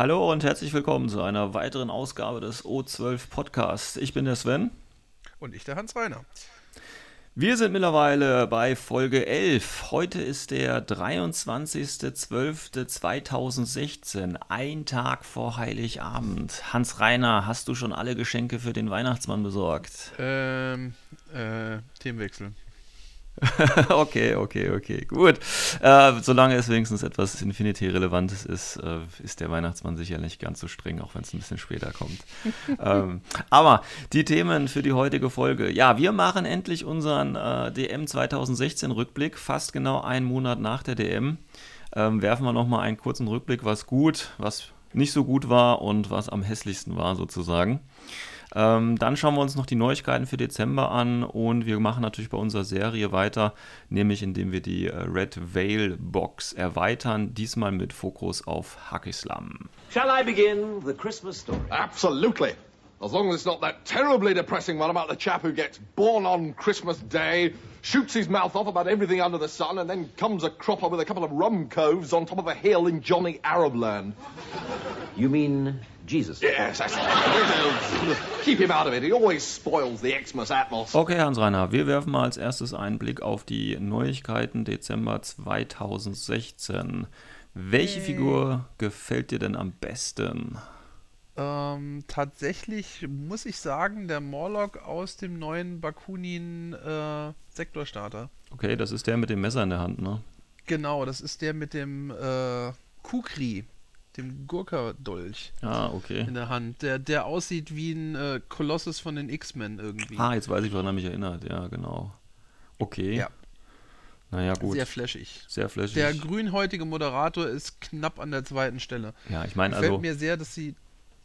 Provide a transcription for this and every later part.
Hallo und herzlich willkommen zu einer weiteren Ausgabe des O12 Podcasts. Ich bin der Sven. Und ich der Hans Reiner. Wir sind mittlerweile bei Folge 11. Heute ist der 23.12.2016, ein Tag vor Heiligabend. Hans Reiner, hast du schon alle Geschenke für den Weihnachtsmann besorgt? Ähm, äh, Themenwechsel. okay, okay, okay, gut. Äh, solange es wenigstens etwas Infinity-Relevantes ist, äh, ist der Weihnachtsmann sicher nicht ganz so streng, auch wenn es ein bisschen später kommt. ähm, aber die Themen für die heutige Folge. Ja, wir machen endlich unseren äh, DM 2016-Rückblick, fast genau einen Monat nach der DM. Ähm, werfen wir nochmal einen kurzen Rückblick, was gut, was nicht so gut war und was am hässlichsten war sozusagen. Ähm, dann schauen wir uns noch die Neuigkeiten für Dezember an und wir machen natürlich bei unserer Serie weiter, nämlich indem wir die äh, Red Veil Box erweitern, diesmal mit Fokus auf Hackislam. Shall I begin the Christmas story? Absolutely. As long as it's not that terribly depressing one about the chap who gets born on Christmas Day, shoots his mouth off about everything under the sun, and then comes a cropper with a couple of rum coves on top of a hill in Johnny Arab land. You mean Jesus? Yes, that's it. Keep him out of it. He always spoils the Xmas atmos. Okay, Hans-Reiner, wir werfen mal als erstes einen Blick auf die Neuigkeiten Dezember 2016. Welche Figur gefällt dir denn am besten? Ähm, tatsächlich muss ich sagen, der Morlock aus dem neuen Bakunin äh, Sektorstarter. Okay, das ist der mit dem Messer in der Hand, ne? Genau, das ist der mit dem äh, Kukri, dem Gurka-Dolch Ah, okay. in der Hand, der, der aussieht wie ein äh, Kolossus von den X-Men irgendwie. Ah, jetzt weiß ich, woran er mich erinnert. Ja, genau. Okay. Ja. Naja, gut. Sehr flashig. Sehr flashig. Der grünhäutige Moderator ist knapp an der zweiten Stelle. ja, ich meine, Gefällt also. mir sehr, dass sie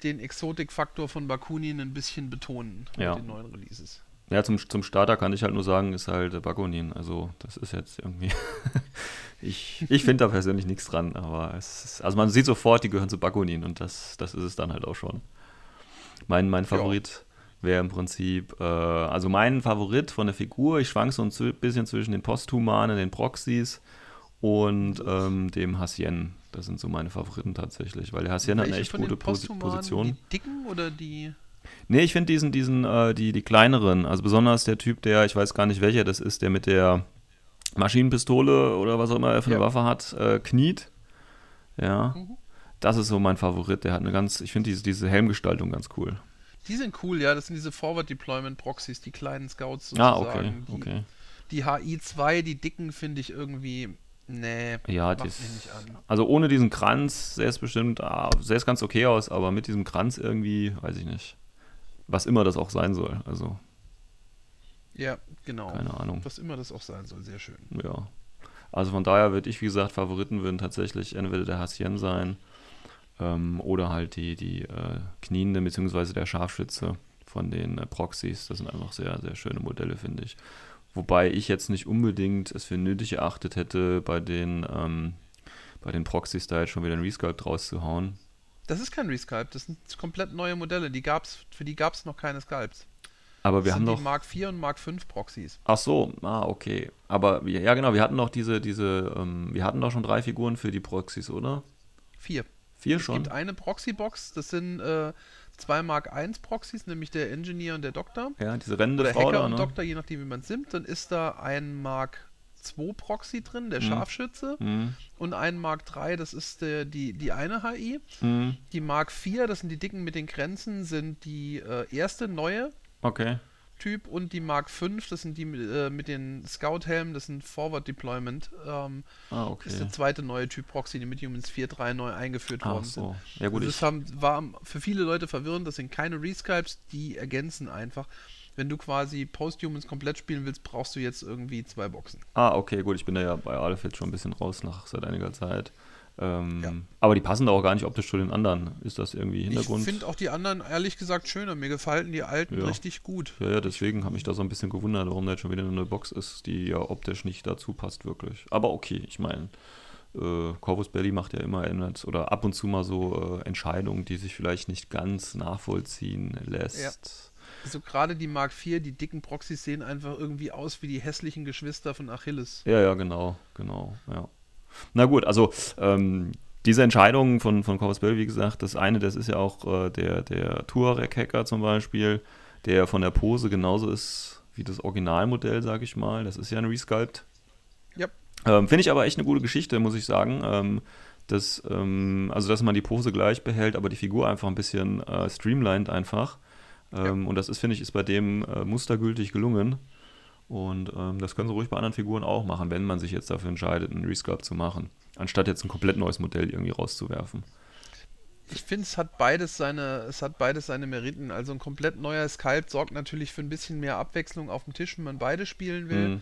den Exotikfaktor von Bakunin ein bisschen betonen Ja. mit den neuen Releases. Ja, zum, zum Starter kann ich halt nur sagen, ist halt Bakunin. Also, das ist jetzt irgendwie. ich ich finde da persönlich nichts dran, aber es ist, also man sieht sofort, die gehören zu Bakunin und das, das ist es dann halt auch schon. Mein, mein Favorit wäre im Prinzip, äh, also mein Favorit von der Figur, ich schwank so ein bisschen zwischen den Posthumanen, den Proxys und ähm, dem Hassien. Das sind so meine Favoriten tatsächlich, weil der Hassien hat eine echt gute? Position. Die dicken oder die. Nee, ich finde diesen, diesen, äh, die, die kleineren, also besonders der Typ, der, ich weiß gar nicht welcher das ist, der mit der Maschinenpistole oder was auch immer er für eine Ja. Waffe hat, äh, kniet. Ja. Mhm. Das ist so mein Favorit. Der hat eine ganz, ich finde diese, diese Helmgestaltung ganz cool. Die sind cool, ja. Das sind diese Forward Deployment Proxys, die kleinen Scouts Ah, sozusagen. okay, Die, okay. die HI2, die dicken, finde ich irgendwie. Nee, Ja, mich nicht an. also ohne diesen Kranz sähe es bestimmt, ah, sähe es ganz okay aus, aber mit diesem Kranz irgendwie, weiß ich nicht. Was immer das auch sein soll. Also, Ja, genau. keine Ahnung. Was immer das auch sein soll, sehr schön. Ja. Also von daher würde ich, wie gesagt, Favoriten würden tatsächlich entweder der Hassien sein ähm, oder halt die, die äh, Kniende bzw. der Scharfschütze von den äh, Proxys. Das sind einfach sehr, sehr schöne Modelle, finde ich. Wobei ich jetzt nicht unbedingt es für nötig erachtet hätte, bei den, ähm, bei den Proxys da jetzt schon wieder einen Resculpt rauszuhauen. Das ist kein Resculpt, das sind komplett neue Modelle. Die gab's, für die gab es noch keine Sculpts. Aber wir das haben sind doch. die Mark IV und Mark V Proxys. Ach so, ah, okay. Aber wir- ja, genau, wir hatten doch diese, diese, ähm, wir hatten doch schon drei Figuren für die Proxys, oder? Vier. Vier Es schon? gibt eine Proxy-Box, das sind äh, zwei Mark I Proxys, nämlich der Engineer und der Doktor. Ja, diese rennende Oder Frau Hacker da, und ne? Doktor, je nachdem wie man es nimmt. Dann ist da ein Mark II Proxy drin, der Scharfschütze. Mhm. Und ein Mark III, das ist der, die, die eine HI. Mhm. Die Mark IV, das sind die dicken mit den Grenzen, sind die äh, erste neue Okay. Typ. Und die Mark V, das sind die mit, äh, mit den Scout-Helmen, das sind Forward Deployment. Ähm, Ah, okay. ist der zweite neue Typ Proxy, die mit Humans 4.3 neu eingeführt Ach worden so. sind. Ja gut, Also das haben, war für viele Leute verwirrend, das sind keine Resculpts, die ergänzen einfach. Wenn du quasi Post-Humans komplett spielen willst, brauchst du jetzt irgendwie zwei Boxen. ah, okay, gut, ich bin da ja bei Aleph jetzt schon ein bisschen raus nach seit einiger Zeit. Ähm, Ja. Aber die passen da auch gar nicht optisch zu den anderen. Ist das irgendwie Hintergrund? Ich finde auch die anderen ehrlich gesagt schöner. Mir gefallen die alten Ja. richtig gut. ja, ja, deswegen habe ich da so ein bisschen gewundert, warum da jetzt schon wieder eine Box ist, die ja optisch nicht dazu passt, wirklich. Aber okay, ich meine, äh, Corvus Belly macht ja immer oder ab und zu mal so äh, Entscheidungen, die sich vielleicht nicht ganz nachvollziehen lässt. Also gerade die Mark IV, die dicken Proxys sehen einfach irgendwie aus wie die hässlichen Geschwister von Achilles. Ja, ja, genau, genau, ja. Na gut, also ähm, diese Entscheidungen von, von Corvus Bell, wie gesagt, das eine, das ist ja auch äh, der, der Touareg-Hacker zum Beispiel, der von der Pose genauso ist wie das Originalmodell, sage ich mal. Das ist ja ein Resculpt. Ja. Ähm, Finde ich aber echt eine gute Geschichte, muss ich sagen. Ähm, dass, ähm, also, dass man die Pose gleich behält, aber die Figur einfach ein bisschen äh, streamlined einfach. Ähm, ja. Und das ist, finde ich, ist bei dem äh, mustergültig gelungen. Und ähm, das können sie ruhig bei anderen Figuren auch machen, wenn man sich jetzt dafür entscheidet, einen Resculpt zu machen, anstatt jetzt ein komplett neues Modell irgendwie rauszuwerfen. Ich finde, es hat beides seine, es hat beides seine Meriten. Also ein komplett neuer Sculpt sorgt natürlich für ein bisschen mehr Abwechslung auf dem Tisch, wenn man beide spielen will. Mhm.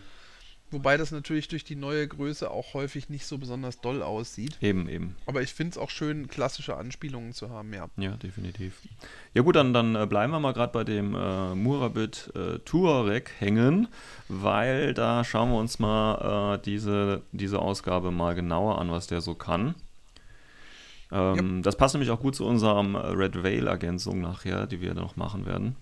Wobei das natürlich durch die neue Größe auch häufig nicht so besonders doll aussieht. Eben, eben. Aber ich finde es auch schön, klassische Anspielungen zu haben, ja. Ja, definitiv. Ja gut, dann, dann äh, bleiben wir mal gerade bei dem äh, Murabit äh, Touareg hängen, weil da schauen wir uns mal äh, diese, diese Ausgabe mal genauer an, was der so kann. Ähm, yep. Das passt nämlich auch gut zu unserem Red Veil-Ergänzung nachher, die wir noch machen werden.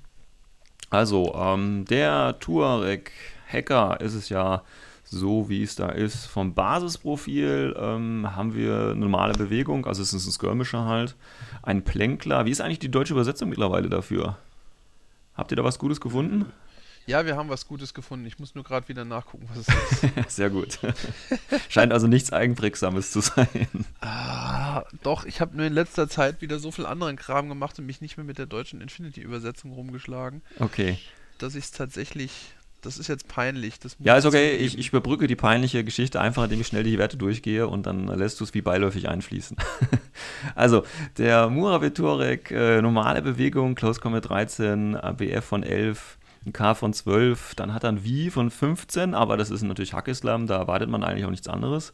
Also, ähm, der Touareg Hacker ist es ja so, wie es da ist. Vom Basisprofil ähm, haben wir eine normale Bewegung, also es ist ein Skirmisher halt. Ein Plänkler. Wie ist eigentlich die deutsche Übersetzung mittlerweile dafür? Habt ihr da was Gutes gefunden? Ja, wir haben was Gutes gefunden. Ich muss nur gerade wieder nachgucken, was es ist. Sehr gut. Scheint also nichts Eigenprägsames zu sein. Ah, doch, ich habe nur in letzter Zeit wieder so viel anderen Kram gemacht und mich nicht mehr mit der deutschen Infinity-Übersetzung rumgeschlagen. Okay. Dass ich es tatsächlich das ist jetzt peinlich. ja, ist okay. Ich, ich, überbrücke die peinliche Geschichte einfach, indem ich schnell die Werte durchgehe und dann lässt du es wie beiläufig einfließen. also, der Muravitorek, äh, normale Bewegung, Close Combat 13, BF von 11, ein K von 12, dann hat er ein V von 15, aber das ist natürlich Hackislam, da erwartet man eigentlich auch nichts anderes.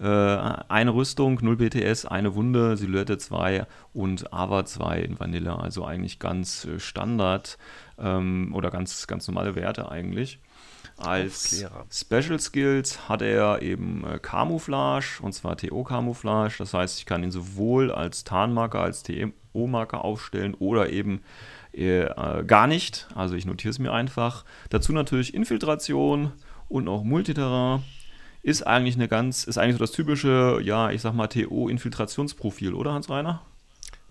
Äh, eine Rüstung, 0 BTS, eine Wunde, Silhouette 2 und Ava 2 in Vanilla, also eigentlich ganz äh, Standard ähm, oder ganz, ganz normale Werte eigentlich. Als Special Skills hat er eben äh, Camouflage, und zwar TO-Camouflage. Das heißt, ich kann ihn sowohl als Tarnmarker, als TO-Marker aufstellen oder eben äh, äh, gar nicht. Also ich notiere es mir einfach. Dazu natürlich Infiltration und auch Multiterrain. Ist eigentlich eine ganz, ist eigentlich so das typische, ja, ich sag mal, TO-Infiltrationsprofil, oder Hans-Reiner?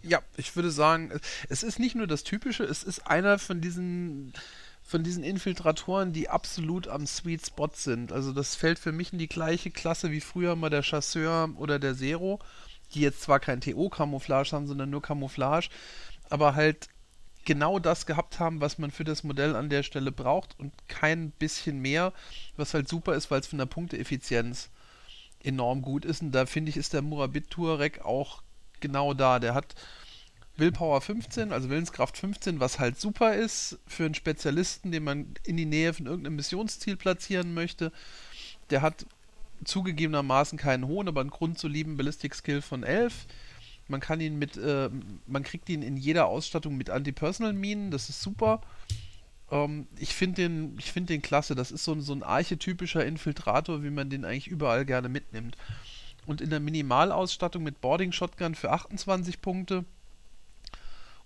Ja, ich würde sagen, es ist nicht nur das Typische, es ist einer von diesen von diesen Infiltratoren, die absolut am Sweet Spot sind. Also das fällt für mich in die gleiche Klasse wie früher mal der Chasseur oder der Zero, die jetzt zwar kein TO-Camouflage haben, sondern nur Camouflage, aber halt genau das gehabt haben, was man für das Modell an der Stelle braucht und kein bisschen mehr, was halt super ist, weil es von der Punkteeffizienz enorm gut ist. Und da finde ich, ist der Murabit Touareg auch genau da. Der hat Willpower 15, also Willenskraft 15, was halt super ist für einen Spezialisten, den man in die Nähe von irgendeinem Missionsziel platzieren möchte. Der hat zugegebenermaßen keinen hohen, aber einen grundsoliden Ballistic Skill von 11. Man kann ihn mit, äh, man kriegt ihn in jeder Ausstattung mit Anti-Personal-Minen, das ist super. Ähm, ich finde den, ich den klasse. Das ist so so ein archetypischer Infiltrator, wie man den eigentlich überall gerne mitnimmt und in der Minimalausstattung mit Boarding Shotgun für 28 Punkte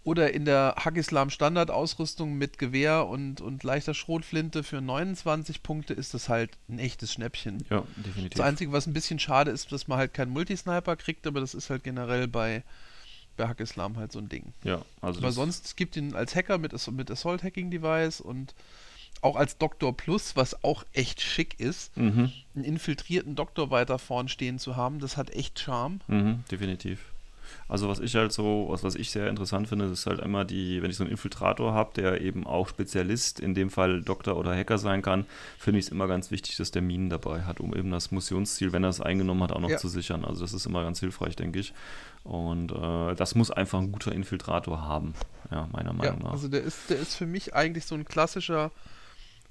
oder in der Hackislam Standardausrüstung mit Gewehr und, und leichter Schrotflinte für 29 Punkte ist das halt ein echtes Schnäppchen. Ja, definitiv. Das Einzige, was ein bisschen schade ist, dass man halt keinen Multisniper kriegt, aber das ist halt generell bei, bei Hackislam halt so ein Ding. Ja, also. Aber sonst es gibt ihn als Hacker mit, mit Assault Hacking Device und auch als Doktor Plus, was auch echt schick ist, mhm. einen infiltrierten Doktor weiter vorn stehen zu haben, das hat echt Charme. Mhm, definitiv. Also was ich halt so, was, was ich sehr interessant finde, ist halt immer die, wenn ich so einen Infiltrator habe, der eben auch Spezialist, in dem Fall Doktor oder Hacker sein kann, finde ich es immer ganz wichtig, dass der Minen dabei hat, um eben das Missionsziel, wenn er es eingenommen hat, auch noch ja. zu sichern. Also das ist immer ganz hilfreich, denke ich. Und äh, das muss einfach ein guter Infiltrator haben, ja, meiner Meinung ja, nach. Also der ist, der ist für mich eigentlich so ein klassischer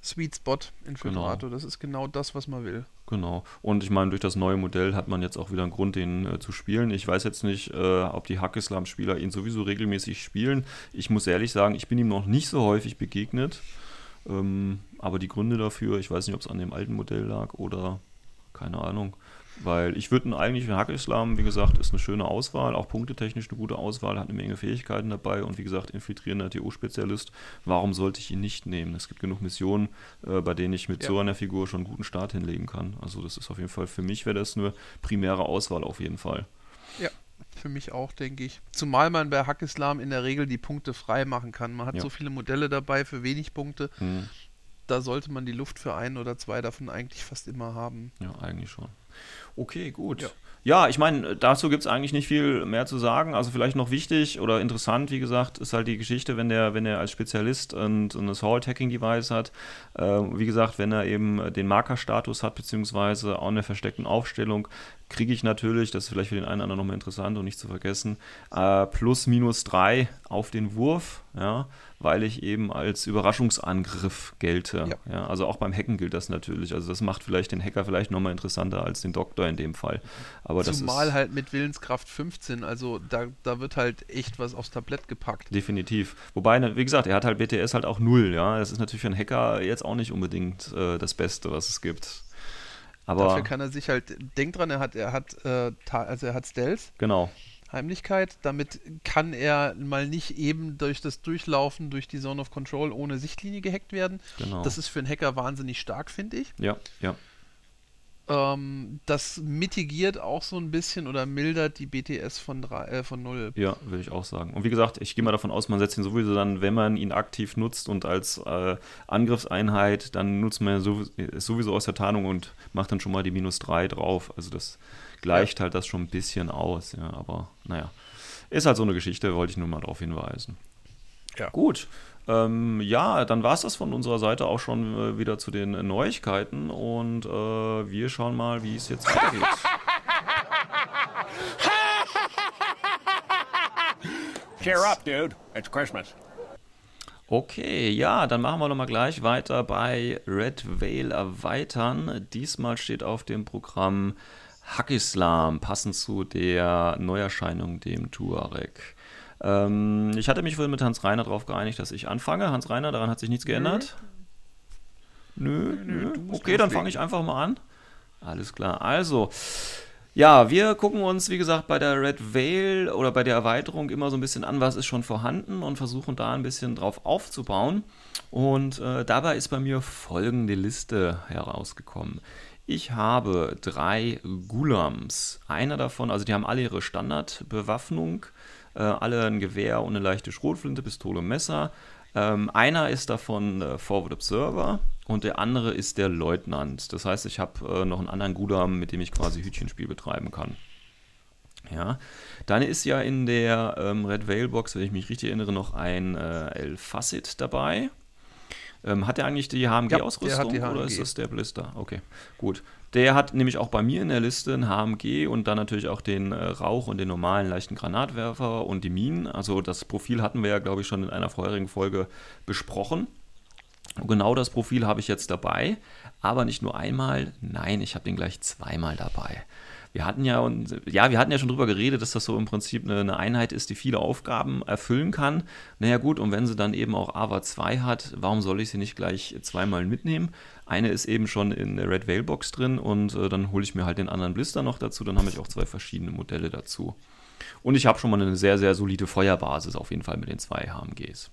Sweet Spot Infiltrator. Genau. Das ist genau das, was man will. Genau. Und ich meine, durch das neue Modell hat man jetzt auch wieder einen Grund, den äh, zu spielen. Ich weiß jetzt nicht, äh, ob die Hackislam-Spieler ihn sowieso regelmäßig spielen. Ich muss ehrlich sagen, ich bin ihm noch nicht so häufig begegnet. Ähm, aber die Gründe dafür, ich weiß nicht, ob es an dem alten Modell lag oder keine Ahnung. Weil ich würde eigentlich, für Hack-Islam, wie gesagt, ist eine schöne Auswahl, auch punktetechnisch eine gute Auswahl, hat eine Menge Fähigkeiten dabei und wie gesagt, infiltrierender TO-Spezialist. Warum sollte ich ihn nicht nehmen? Es gibt genug Missionen, äh, bei denen ich mit ja. so einer Figur schon einen guten Start hinlegen kann. Also das ist auf jeden Fall, für mich wäre das eine primäre Auswahl auf jeden Fall. Ja, für mich auch, denke ich. Zumal man bei Hackislam in der Regel die Punkte frei machen kann. Man hat Ja. so viele Modelle dabei für wenig Punkte. Hm. Da sollte man die Luft für ein oder zwei davon eigentlich fast immer haben. Ja, eigentlich schon. Okay, gut. Ja. Ja, ich meine, dazu gibt es eigentlich nicht viel mehr zu sagen. Also vielleicht noch wichtig oder interessant, wie gesagt, ist halt die Geschichte, wenn der, wenn er als Spezialist und ein Assault-Hacking-Device hat. Äh, wie gesagt, wenn er eben den Markerstatus hat, beziehungsweise auch eine versteckten Aufstellung, kriege ich natürlich, das ist vielleicht für den einen oder anderen nochmal interessant und nicht zu vergessen, äh, plus minus drei auf den Wurf, ja, weil ich eben als Überraschungsangriff gelte. Ja. Ja, also auch beim Hacken gilt das natürlich. Also das macht vielleicht den Hacker vielleicht nochmal interessanter als den Doktor in dem Fall. Aber das Zumal ist halt mit Willenskraft 15, also da, da wird halt echt was aufs Tablett gepackt. definitiv. Wobei, ne, wie gesagt, er hat halt BTS halt auch null, ja. Das ist natürlich für einen Hacker jetzt auch nicht unbedingt äh, das Beste, was es gibt. Aber Dafür kann er sich halt, denk dran, er hat, er hat, äh, also er hat Stealth, genau. Heimlichkeit. Damit kann er mal nicht eben durch das Durchlaufen durch die Zone of Control ohne Sichtlinie gehackt werden. Genau. Das ist für einen Hacker wahnsinnig stark, finde ich. Ja, ja. Ähm, das mitigiert auch so ein bisschen oder mildert die BTS von, drei, äh, von 0. Ja, würde ich auch sagen. Und wie gesagt, ich gehe mal davon aus, man setzt ihn sowieso dann, wenn man ihn aktiv nutzt und als äh, Angriffseinheit, dann nutzt man sowieso, sowieso aus der Tarnung und macht dann schon mal die minus 3 drauf. Also das gleicht halt das schon ein bisschen aus, ja. Aber naja, ist halt so eine Geschichte, wollte ich nur mal darauf hinweisen. Ja. Gut. Ähm, ja, dann war es das von unserer Seite auch schon äh, wieder zu den äh, Neuigkeiten und äh, wir schauen mal, wie es jetzt weitergeht. Cheer up, dude. It's Christmas. Okay, ja, dann machen wir nochmal gleich weiter bei Red Veil erweitern. Diesmal steht auf dem Programm Hackislam, passend zu der Neuerscheinung, dem Tuareg. Ähm, ich hatte mich vorhin mit Hans Reiner darauf geeinigt, dass ich anfange. Hans Reiner, daran hat sich nichts geändert? Nö, nö. musst Okay, dann fange ich einfach mal an. Alles klar. Also, ja, wir gucken uns, wie gesagt, bei der Red Veil oder bei der Erweiterung immer so ein bisschen an, was ist schon vorhanden und versuchen da ein bisschen drauf aufzubauen. Und äh, dabei ist bei mir folgende Liste herausgekommen. Ich habe drei Gulams. Einer davon, also die haben alle ihre Standardbewaffnung, äh, alle ein Gewehr und eine leichte Schrotflinte, Pistole und Messer. Ähm, einer ist davon äh, Forward Observer und der andere ist der Leutnant. Das heißt, ich habe äh, noch einen anderen Gulam, mit dem ich quasi Hütchenspiel betreiben kann. Ja, dann ist ja in der ähm, Red Veil Box, wenn ich mich richtig erinnere, noch ein äh, El Facet dabei. Ähm, hat er eigentlich die HMG-Ausrüstung der hat die oder HMG. ist das der Blister? Okay, gut. Der hat nämlich auch bei mir in der Liste ein HMG und dann natürlich auch den äh, Rauch und den normalen leichten Granatwerfer und die Minen. Also das Profil hatten wir ja, glaube ich, schon in einer vorherigen Folge besprochen. Genau das Profil habe ich jetzt dabei, aber nicht nur einmal, nein, ich habe den gleich zweimal dabei. Wir hatten ja, ja, wir hatten ja schon drüber geredet, dass das so im Prinzip eine, eine Einheit ist, die viele Aufgaben erfüllen kann. Naja gut, und wenn sie dann eben auch AVA 2 hat, warum soll ich sie nicht gleich zweimal mitnehmen? Eine ist eben schon in der Red Veil Box drin und äh, dann hole ich mir halt den anderen Blister noch dazu, dann habe ich auch zwei verschiedene Modelle dazu. Und ich habe schon mal eine sehr, sehr solide Feuerbasis auf jeden Fall mit den zwei HMGs.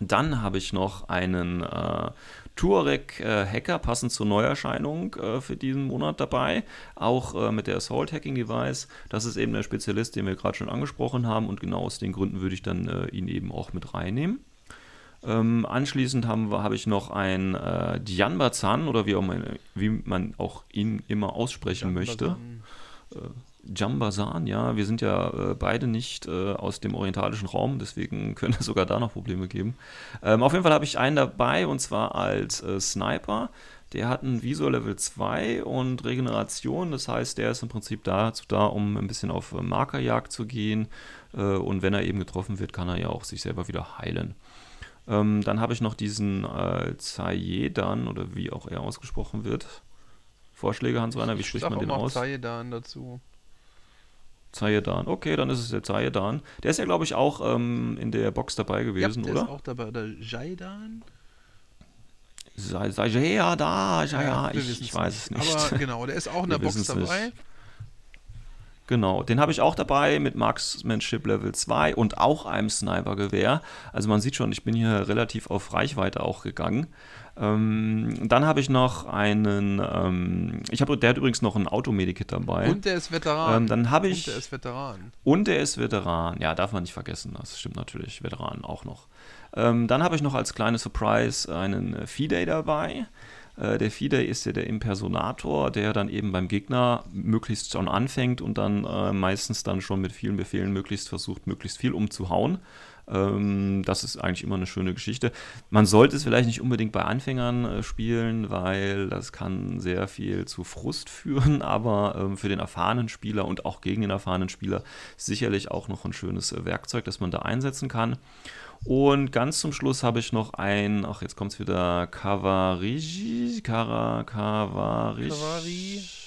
Dann habe ich noch einen äh, Tuareg äh, Hacker, passend zur Neuerscheinung äh, für diesen Monat dabei. Auch äh, mit der Assault Hacking Device. Das ist eben der Spezialist, den wir gerade schon angesprochen haben. Und genau aus den Gründen würde ich dann äh, ihn eben auch mit reinnehmen. Ähm, anschließend haben wir- habe ich noch einen äh, Dianbazan oder wie, man, wie man auch ihn immer aussprechen möchte. Jambazan, ja, wir sind ja äh, beide nicht äh, aus dem orientalischen Raum, deswegen könnte es sogar da noch Probleme geben. Ähm, auf jeden Fall habe ich einen dabei und zwar als äh, Sniper. Der hat ein Visor Level 2 und Regeneration, das heißt, der ist im Prinzip dazu da, um ein bisschen auf äh, Markerjagd zu gehen. Äh, und wenn er eben getroffen wird, kann er ja auch sich selber wieder heilen. Ähm, dann habe ich noch diesen äh, Zayedan oder wie auch er ausgesprochen wird. Vorschläge, Hans-Reiner, wie Ich spricht man den aus? Zayedan dazu. Zayedan. Okay, dann ist es der Zayedan. Der ist ja, glaube ich, auch ähm, in der Box dabei gewesen, ja, der oder? ist auch dabei. Oder Jaidan? Ja, da, ja, ja, ich, ich weiß es nicht. Aber genau, der ist auch in der Wir Box dabei. Genau, den habe ich auch dabei mit Marksmanship Level 2 und auch einem Sniper-Gewehr. Also man sieht schon, ich bin hier relativ auf Reichweite auch gegangen. Ähm, dann habe ich noch einen, ähm, ich habe, der hat übrigens noch ein Automedikit dabei. Und der ist Veteran. Ähm, dann habe ich- Und der ist Veteran. Und er ist Veteran. Ja, darf man nicht vergessen. Das stimmt natürlich. Veteran auch noch. Ähm, dann habe ich noch als kleine Surprise einen Fee-Day dabei. Äh, der Fee-Day ist ja der Impersonator, der dann eben beim Gegner möglichst schon anfängt und dann äh, meistens dann schon mit vielen Befehlen möglichst versucht, möglichst viel umzuhauen. Ähm, das ist eigentlich immer eine schöne Geschichte. Man sollte es vielleicht nicht unbedingt bei Anfängern äh, spielen, weil das kann sehr viel zu Frust führen, aber ähm, für den erfahrenen Spieler und auch gegen den erfahrenen Spieler sicherlich auch noch ein schönes äh, Werkzeug, das man da einsetzen kann. Und ganz zum Schluss habe ich noch ein, ach jetzt kommt es wieder, Kavariji, Kara, Kavari, Kavari.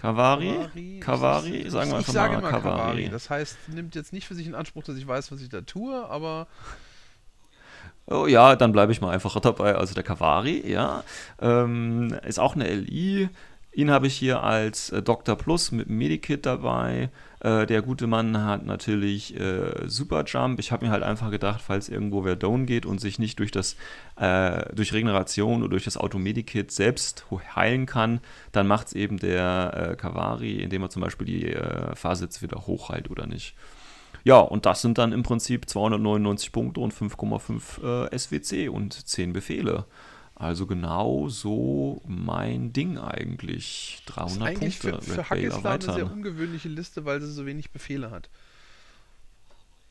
Kavari, Kavari, Ich- sagen wir ich einfach sage mal immer Kavari. Das heißt, nimmt jetzt nicht für sich in Anspruch, dass ich weiß, was ich da tue, aber Oh ja, dann bleibe ich mal einfach dabei. Also der Kavari, ja, ähm, ist auch eine LI. Ihn habe ich hier als äh, Dr. Plus mit Medikit dabei. Äh, der gute Mann hat natürlich äh, Super Jump. Ich habe mir halt einfach gedacht, falls irgendwo wer down geht und sich nicht durch das äh, durch Regeneration oder durch das Automedikit selbst heilen kann, dann macht es eben der äh, Kavari, indem er zum Beispiel die äh, Phasitz wieder hochheilt oder nicht. Ja, und das sind dann im Prinzip 299 Punkte und 5,5 äh, SWC und 10 Befehle. Also genau so mein Ding eigentlich. ist 300 eigentlich Punkte. für, für Hackislam eine sehr ungewöhnliche Liste, weil sie so wenig Befehle hat.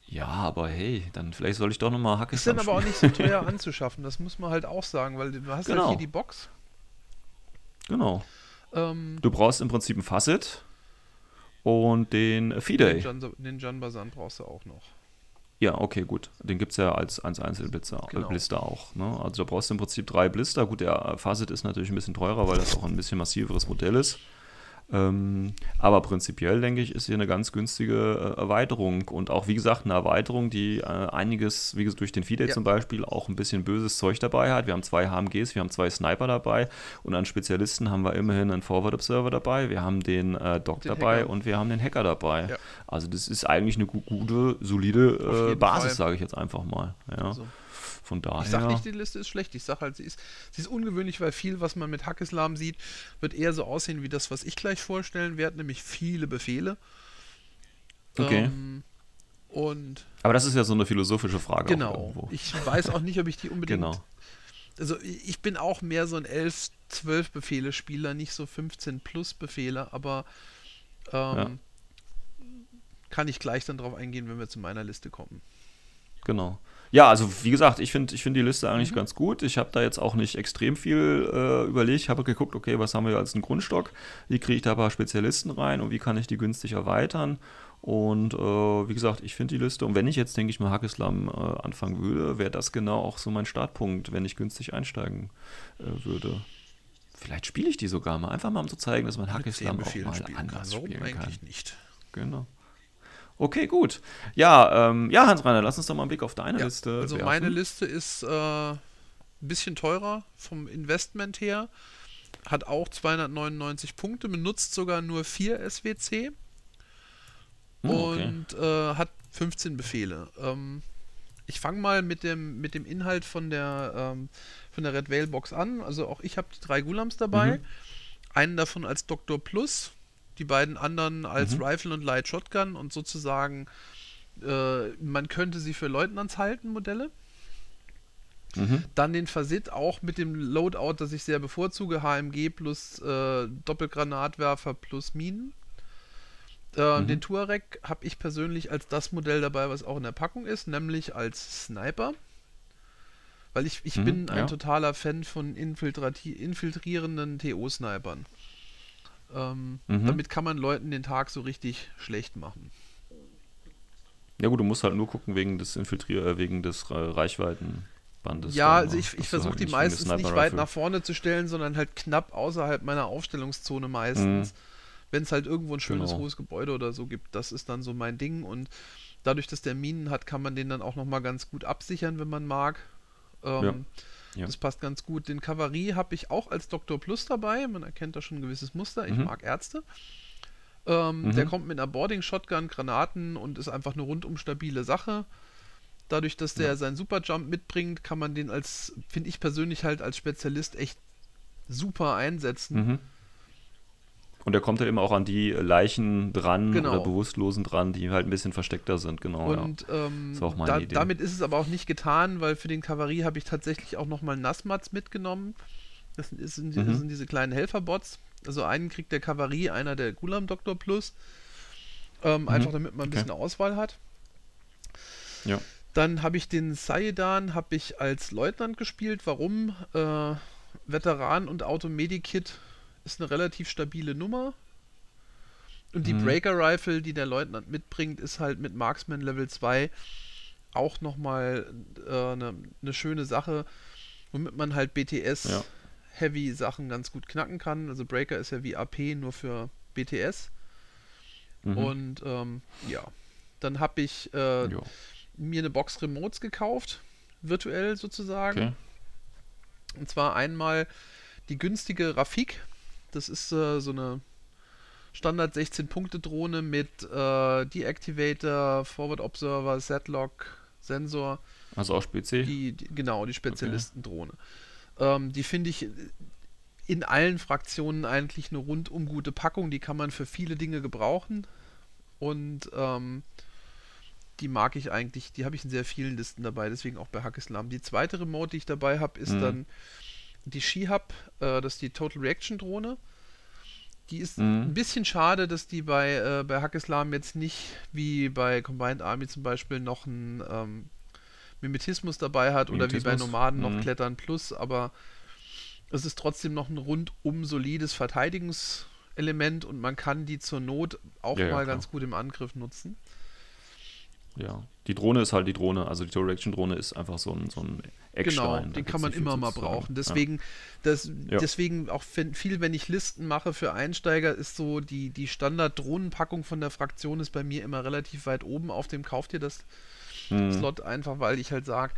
Ja, aber hey, dann vielleicht soll ich doch nochmal Hackes Ist dann aber auch nicht so teuer anzuschaffen, das muss man halt auch sagen, weil du hast Genau. halt hier die Box. Genau. Ähm, Du brauchst im Prinzip ein Facet und den den, Fidei. Jan, den Jan Basan brauchst du auch noch. Ja, okay, gut. Den gibt es ja als, als Einzelblister Genau. äh, Blister auch. Ne? Also da brauchst du im Prinzip drei Blister. Gut, der Facet ist natürlich ein bisschen teurer, weil das auch ein bisschen massiveres Modell ist. Ähm, aber prinzipiell, denke ich, ist hier eine ganz günstige äh, Erweiterung. Und auch, wie gesagt, eine Erweiterung, die äh, einiges, wie gesagt, durch den Fidei Ja. zum Beispiel, auch ein bisschen böses Zeug dabei hat. Wir haben zwei HMGs, wir haben zwei Sniper dabei. Und an Spezialisten haben wir immerhin einen Forward Observer dabei. Wir haben den äh, Doc Den dabei Hacker. und wir haben den Hacker dabei. Ja. Also das ist eigentlich eine gu gute, solide äh, Basis, sage ich jetzt einfach mal. Ja. Also, Von daher. ich sag nicht, die Liste ist schlecht. Ich sag halt, sie ist, sie ist ungewöhnlich, weil viel, was man mit Hackislam sieht, wird eher so aussehen wie das, was ich gleich vorstellen werde, nämlich viele Befehle. Okay. Ähm, und Aber das ist ja so eine philosophische Frage. genau. Ich weiß auch nicht, ob ich die unbedingt. Genau. Also ich bin auch mehr so ein 11, 12 Befehle Spieler, nicht so 15 plus Befehle, aber ähm, kann ich gleich dann drauf eingehen, wenn wir zu meiner Liste kommen. Genau. Ja, also wie gesagt, ich finde ich find die Liste Mhm. eigentlich ganz gut. Ich habe da jetzt auch nicht extrem viel äh, überlegt. Ich habe geguckt, okay, was haben wir als einen Grundstock? Wie kriege ich da ein paar Spezialisten rein und wie kann ich die günstig erweitern? Und äh, wie gesagt, ich finde die Liste, und wenn ich jetzt, denke ich mal, Hackeslam äh, anfangen würde, wäre das genau auch so mein Startpunkt, wenn ich günstig einsteigen äh, würde. Vielleicht spiele ich die sogar mal, einfach mal um zu zeigen, dass man Hackeslam auch mal spielen kann. anders Warum spielen eigentlich kann. nicht? Genau. Okay, gut. Ja, ähm, ja, Hans-Rainer, lass uns doch mal einen Blick auf deine Ja, Liste also werfen. meine Liste ist äh, ein bisschen teurer vom Investment her, hat auch 299 Punkte, benutzt sogar nur 4 SWC Hm, okay. und äh, hat 15 Befehle. Ähm, ich fange mal mit dem, mit dem Inhalt von der, ähm, von der Red Whale Box an. Also auch ich habe die drei Gulams dabei. Mhm. Einen davon als Doktor Plus, die beiden anderen als Mhm. Rifle und Light Shotgun und sozusagen äh, man könnte sie für Leutnants halten, Modelle. Mhm. Dann den Versit auch mit dem Loadout, das ich sehr bevorzuge, HMG plus äh, Doppelgranatwerfer plus Minen. Äh, Mhm. Den Tuareg habe ich persönlich als das Modell dabei, was auch in der Packung ist, nämlich als Sniper. Weil ich, ich Mhm, bin ein ja. totaler Fan von infiltrierenden TO-Snipern. Ähm, Mhm. Damit kann man Leuten den Tag so richtig schlecht machen. Ja gut, du musst halt nur gucken wegen des Infiltrier, äh, wegen des äh, Reichweitenbandes. Ja, also ne? ich, ich versuche halt die meistens nicht weit nach vorne zu stellen, sondern halt knapp außerhalb meiner Aufstellungszone meistens. Wenn es halt irgendwo ein schönes Genau. hohes Gebäude oder so gibt, das ist dann so mein Ding. Und dadurch, dass der Minen hat, kann man den dann auch nochmal ganz gut absichern, wenn man mag. Ähm, Ja. Das passt ganz gut. Den Kavallerie habe ich auch als Doktor Plus dabei. Man erkennt da schon ein gewisses Muster. Ich Mhm. mag Ärzte. Ähm, Der kommt mit einer Boarding-Shotgun, Granaten und ist einfach eine rundum stabile Sache. Dadurch, dass der seinen Superjump mitbringt, kann man den als, finde ich persönlich halt als Spezialist echt super einsetzen. Mhm. Und er kommt ja immer auch an die Leichen dran Genau. oder Bewusstlosen dran, die halt ein bisschen versteckter sind, genau. Und ähm, Ist auch meine da, Idee. damit ist es aber auch nicht getan, weil für den Kavallerie habe ich tatsächlich auch nochmal Nassmats mitgenommen. Das sind, sind, Mhm. das sind diese kleinen Helferbots. Also einen kriegt der Kavallerie, einer der Gulam Doktor Plus. Ähm, Einfach damit man ein Mhm. Okay. bisschen Auswahl hat. ja. ja. Dann habe ich den Saedan habe ich als Leutnant gespielt. Warum? Äh, Veteran und Automedikit ist eine relativ stabile Nummer. Und die Mhm. Breaker Rifle, die der Leutnant mitbringt, ist halt mit Marksman Level 2 auch nochmal äh, eine ne schöne Sache, womit man halt BTS Ja. Heavy Sachen ganz gut knacken kann. Also Breaker ist ja wie AP nur für BTS. Mhm. Und ähm, ja, dann habe ich äh, mir eine Box Remotes gekauft, virtuell sozusagen. Okay. Und zwar einmal die günstige Rafik. Das ist äh, so eine Standard 16-Punkte-Drohne mit äh, Deactivator, Forward Observer, Setlock, Sensor. Also auch Spezi. Die, die, genau, die Spezialistendrohne. Ähm, die finde ich in allen Fraktionen eigentlich eine rundum gute Packung. Die kann man für viele Dinge gebrauchen. Und ähm, die mag ich eigentlich, die habe ich in sehr vielen Listen dabei, deswegen auch bei Hackislam. Die zweite Remote, die ich dabei habe, ist Mhm. dann die Shihab, äh, das ist die Total Reaction Drohne. Die ist Mhm. ein bisschen schade, dass die bei, äh, bei Hackislam jetzt nicht wie bei Combined Army zum Beispiel noch einen ähm, Mimetismus dabei hat oder wie bei Mimetismus, Nomaden noch mhm. Klettern Plus, aber es ist trotzdem noch ein rundum solides Verteidigungselement und man kann die zur Not auch Ja, ja, mal klar. ganz gut im Angriff nutzen. Ja. Die Drohne ist halt die Drohne. Also die Direction-Drohne ist einfach so ein, so ein Eckstein. Genau, den kann man immer mal brauchen. Deswegen, das, Ja. deswegen auch viel, wenn ich Listen mache für Einsteiger, ist so die, die Standard-Drohnenpackung von der Fraktion ist bei mir immer relativ weit oben auf dem Kauft ihr das Ja. Hm. Slot einfach, weil ich halt sage,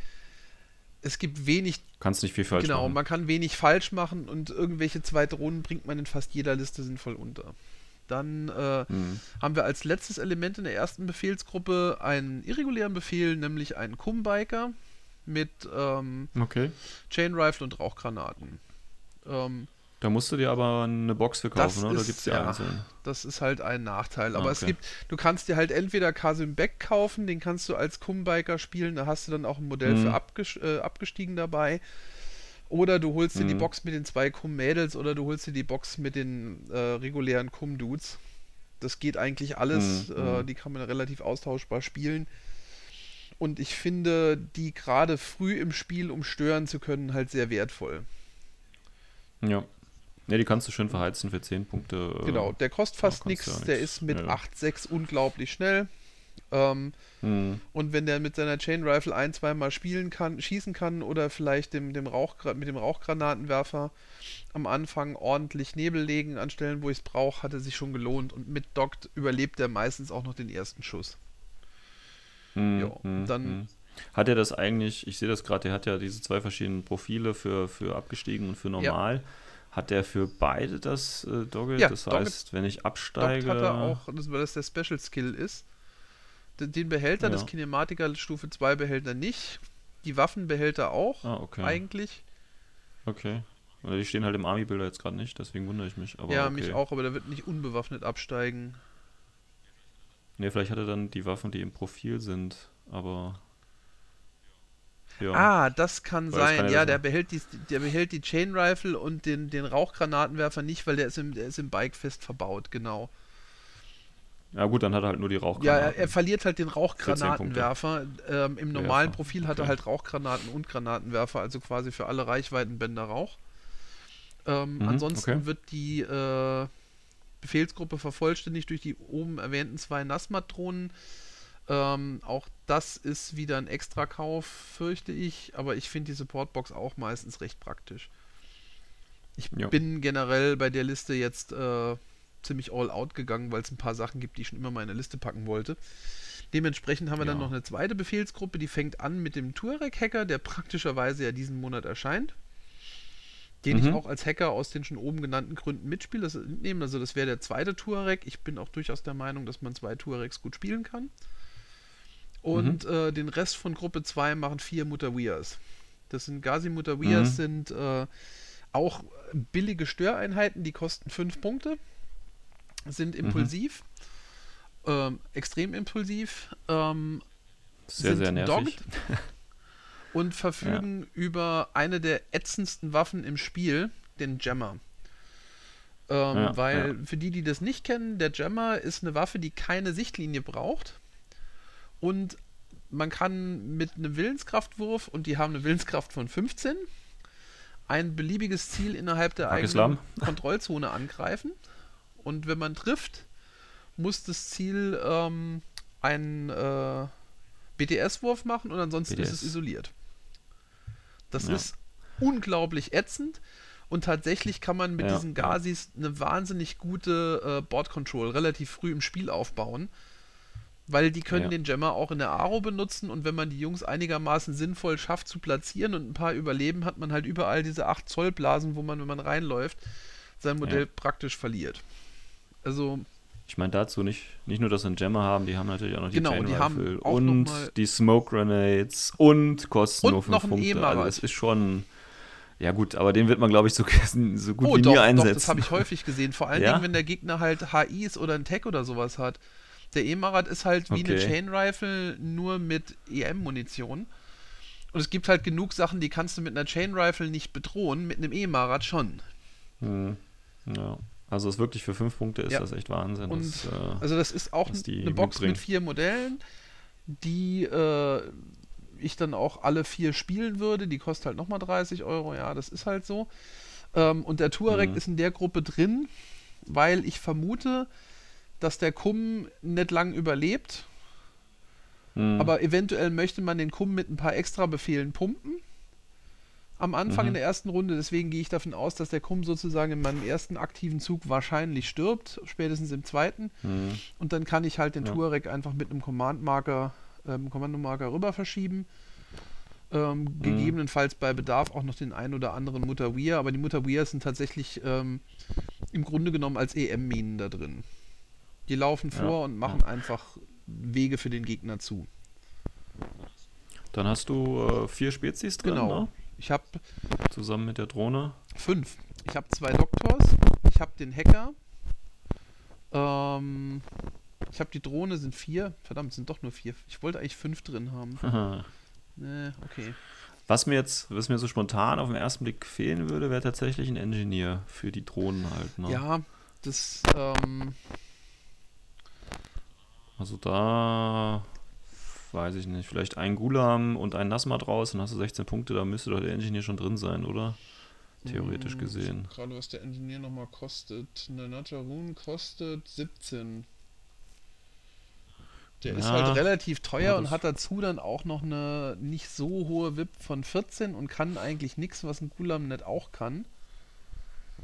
es gibt wenig, Kannst nicht viel falsch genau, machen. man kann wenig falsch machen und irgendwelche zwei Drohnen bringt man in fast jeder Liste sinnvoll unter. Dann äh, Hm. haben wir als letztes Element in der ersten Befehlsgruppe einen irregulären Befehl, nämlich einen Kumbiker mit ähm, Okay. Chain Rifle und Rauchgranaten. Ähm, Da musst du dir aber eine Box für kaufen, oder? Ist- gibt es die ja, einzeln? Das ist halt ein Nachteil. Aber Ah, es okay. gibt, du kannst dir halt entweder Kasim Beck kaufen, den kannst du als Kumbiker spielen, da hast du dann auch ein Modell Mhm. für abges äh, abgestiegen dabei. Oder du holst dir die Mhm. Box mit den zwei Kum-Mädels oder du holst dir die Box mit den äh, regulären Kum-Dudes. Das geht eigentlich alles. Mhm, Äh, mhm. die kann man relativ austauschbar spielen. Und ich finde die gerade früh im Spiel, um stören zu können, halt sehr wertvoll. Ja. Ja, die kannst du schön verheizen für 10 Punkte. äh, Genau, der kostet fast nichts. Der ist mit Ja. 8,6 unglaublich schnell. Ähm, hm. und wenn der mit seiner Chain Rifle ein, zweimal spielen kann, schießen kann oder vielleicht dem, dem Rauchgra mit dem Rauchgranatenwerfer am Anfang ordentlich Nebel legen an Stellen, wo ich es brauche, hat er sich schon gelohnt. Und mit Dockt überlebt er meistens auch noch den ersten Schuss. Hm, Ja, hm, dann- hm. Hat er das eigentlich, ich sehe das gerade, der hat ja diese zwei verschiedenen Profile für, für abgestiegen und für normal. Hat der für beide das äh, Doggle? Ja, das Doggle- heißt, wenn ich absteige. hat er auch, weil das der Special Skill ist. Den, Behälter, Ja. das Kinematiker Stufe 2 Behälter nicht. Die Waffenbehälter auch, Ah, okay. eigentlich. Okay. Die stehen halt im Army-Bilder jetzt gerade nicht, deswegen wundere ich mich. Aber ja, okay. mich auch, aber der wird nicht unbewaffnet absteigen. Nee, vielleicht hat er dann die Waffen, die im Profil sind, aber. Ja. Ah, das kann Weil das sein. kann ja ja, der behält, die, der behält die Chain Rifle und den, den Rauchgranatenwerfer nicht, weil der ist im, der ist im Bike fest verbaut, genau. Ja, gut, dann hat er halt nur die Ja, Rauchgranaten. er, er verliert halt den Rauchgranatenwerfer. Ähm, Im normalen Werfer, Profil hat er okay. halt Rauchgranaten und Granatenwerfer, also quasi für alle Reichweitenbänder Rauch. Ähm, Mhm, ansonsten okay. wird die äh, Befehlsgruppe vervollständigt durch die oben erwähnten zwei Nasmat-Drohnen. Ähm, auch das ist wieder ein Extrakauf, fürchte ich, aber ich finde die Supportbox auch meistens recht praktisch. Ich Ja. bin generell bei der Liste jetzt äh, ziemlich all out gegangen, weil es ein paar Sachen gibt, die ich schon immer mal in der Liste packen wollte. Dementsprechend haben wir dann Ja. noch eine zweite Befehlsgruppe, die fängt an mit dem Tuareg-Hacker, der praktischerweise ja diesen Monat erscheint. den ich Mhm. auch als Hacker aus den schon oben genannten Gründen mitspiele. Das mitnehmen. Also das wäre der zweite Tuareg. Ich bin auch durchaus der Meinung, dass man zwei Tuaregs gut spielen kann. Und Mhm. äh, den Rest von Gruppe 2 machen vier Mutawias. Das sind Gazi Mutawias, Mhm. sind äh, auch billige Störeinheiten, die kosten fünf Punkte, sind Mhm. impulsiv, ähm, extrem impulsiv, ähm, Sehr, sind sehr nervig. dogged und verfügen über eine der ätzendsten Waffen im Spiel, den Jammer. Ähm, Ja, weil für die, die das nicht kennen, der Jammer ist eine Waffe, die keine Sichtlinie braucht und man kann mit einem Willenskraftwurf und die haben eine Willenskraft von 15 ein beliebiges Ziel innerhalb der eigenen Pakistan. Kontrollzone angreifen und wenn man trifft, muss das Ziel ähm, einen äh, BTS-Wurf machen und ansonsten ist es BTS. isoliert. Das Ja. ist unglaublich ätzend und tatsächlich kann man mit Ja, diesen. Gazis eine wahnsinnig gute äh, Board Control relativ früh im Spiel aufbauen. Weil die können Ja. den Jammer auch in der Aro benutzen und wenn man die Jungs einigermaßen sinnvoll schafft zu platzieren und ein paar überleben, hat man halt überall diese 8 Zoll Blasen, wo man, wenn man reinläuft, sein Modell Ja. praktisch verliert. Also, Ich meine dazu nicht, nicht nur, dass sie einen Jammer haben, die haben natürlich auch noch die Genau, Chain die Rifle und die Smoke Grenades und kosten Und nur 5 noch einen Punkte. E-Marat. Also es ist schon, ja gut, aber den wird man glaube ich so, so gut oh wie doch, nie doch, einsetzen. das habe ich häufig gesehen. Vor allen Ja? Dingen, wenn der Gegner halt HIs oder ein Tech oder sowas hat. Der E-Marat ist halt wie eine Okay. Chain Rifle, nur mit EM-Munition. Und es gibt halt genug Sachen, die kannst du mit einer Chain Rifle nicht bedrohen, mit einem E-Marat schon. Hm. Also ist wirklich für 5 Punkte ist Ja. das echt Wahnsinn. Und das, äh, also das ist auch eine Box mitbringen. mit vier Modellen, die äh, ich dann auch alle vier spielen würde. Die kostet halt nochmal 30 Euro. Ja, das ist halt so. Ähm, und der Tuareg Mhm. ist in der Gruppe drin, weil ich vermute, dass der Kum nicht lang überlebt. hm, Aber eventuell möchte man den Kum mit ein paar extra Befehlen pumpen. Am Anfang Mhm. in der ersten Runde, deswegen gehe ich davon aus, dass der Kum sozusagen in meinem ersten aktiven Zug wahrscheinlich stirbt, spätestens im zweiten. hm, Und dann kann ich halt den Ja. Tuareg einfach mit einem Command-Marker, ähm, Kommandomarker rüber verschieben. Ähm, Mhm. Gegebenenfalls bei Bedarf auch noch den ein oder anderen Mutawir, aber die Mutawir sind tatsächlich ähm, im Grunde genommen als EM-Minen da drin. Die laufen Ja, vor und machen einfach Wege für den Gegner zu. Dann hast du äh, vier Spezies drin, Genau. ne? Ich habe zusammen mit der Drohne. fünf. Ich habe zwei Doktors, ich habe den Hacker, ähm, ich habe die Drohne, sind vier. Verdammt, sind doch nur vier. Ich wollte eigentlich fünf drin haben. Nee, okay. Was mir jetzt, was mir so spontan auf den ersten Blick fehlen würde, wäre tatsächlich ein Engineer für die Drohnen halt. Ne? Ja, das, ähm, Also da weiß ich nicht, vielleicht ein Gulam und ein Nasmat raus, dann hast du 16 Punkte, da müsste doch der Engineer schon drin sein, oder? Theoretisch Hm, gesehen. Gerade was der Engineer nochmal kostet. Eine Natarun kostet 17. Der ist Ja. halt relativ teuer Ja, und hat dazu dann auch noch eine nicht so hohe VIP von 14 und kann eigentlich nichts, was ein Gulam nicht auch kann.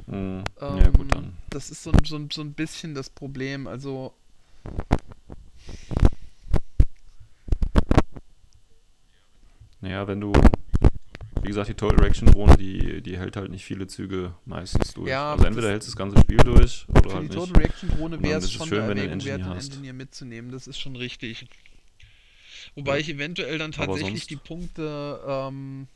Hm. Ähm, ja, gut, dann. Das ist so, so, so ein bisschen das Problem. Also. Naja, wenn du, wie gesagt, die Total Reaction Drohne, die, die hält halt nicht viele Züge meistens durch. Ja, also entweder hältst du das ganze Spiel durch oder Für halt die nicht. Total Reaction Drohne wäre es schon schön, eine Erwägung wert, einen. Engineer mitzunehmen. Das ist schon richtig. Wobei Ja. ich eventuell dann tatsächlich die Punkte ähm,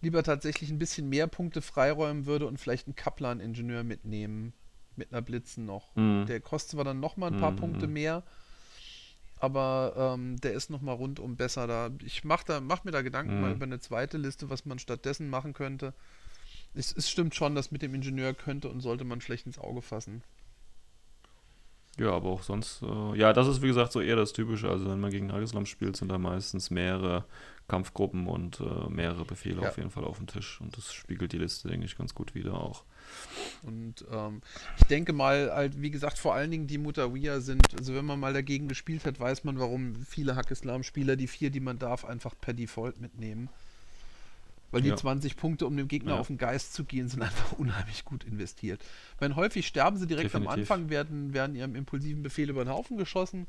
lieber tatsächlich ein bisschen mehr Punkte freiräumen würde und vielleicht einen Kaplan-Ingenieur mitnehmen. Mit einer Blitzen noch. Mhm. Der kostet zwar dann nochmal ein paar Mhm, Punkte mehr, aber ähm, der ist nochmal rundum besser da. Ich mache da, mach mir da Gedanken mal Mhm. über eine zweite Liste, was man stattdessen machen könnte. Es, es stimmt schon, dass mit dem Ingenieur könnte und sollte man vielleicht ins Auge fassen. Ja, aber auch sonst, äh, ja, das ist wie gesagt so eher das Typische. Also wenn man gegen Nagislam spielt, sind da meistens mehrere Kampfgruppen und äh, mehrere Befehle Ja. auf jeden Fall auf dem Tisch. Und das spiegelt die Liste, denke ich, ganz gut wieder auch. Und ähm, ich denke mal, halt, wie gesagt, vor allen Dingen die Mutawiya sind, also wenn man mal dagegen gespielt hat, weiß man, warum viele Hack-Islam-Spieler die vier, die man darf, einfach per Default mitnehmen. Weil die Ja. 20 Punkte, um dem Gegner Ja. auf den Geist zu gehen, sind einfach unheimlich gut investiert. Ich meine, häufig sterben sie direkt am Definitiv. Anfang, werden, werden ihrem impulsiven Befehl über den Haufen geschossen.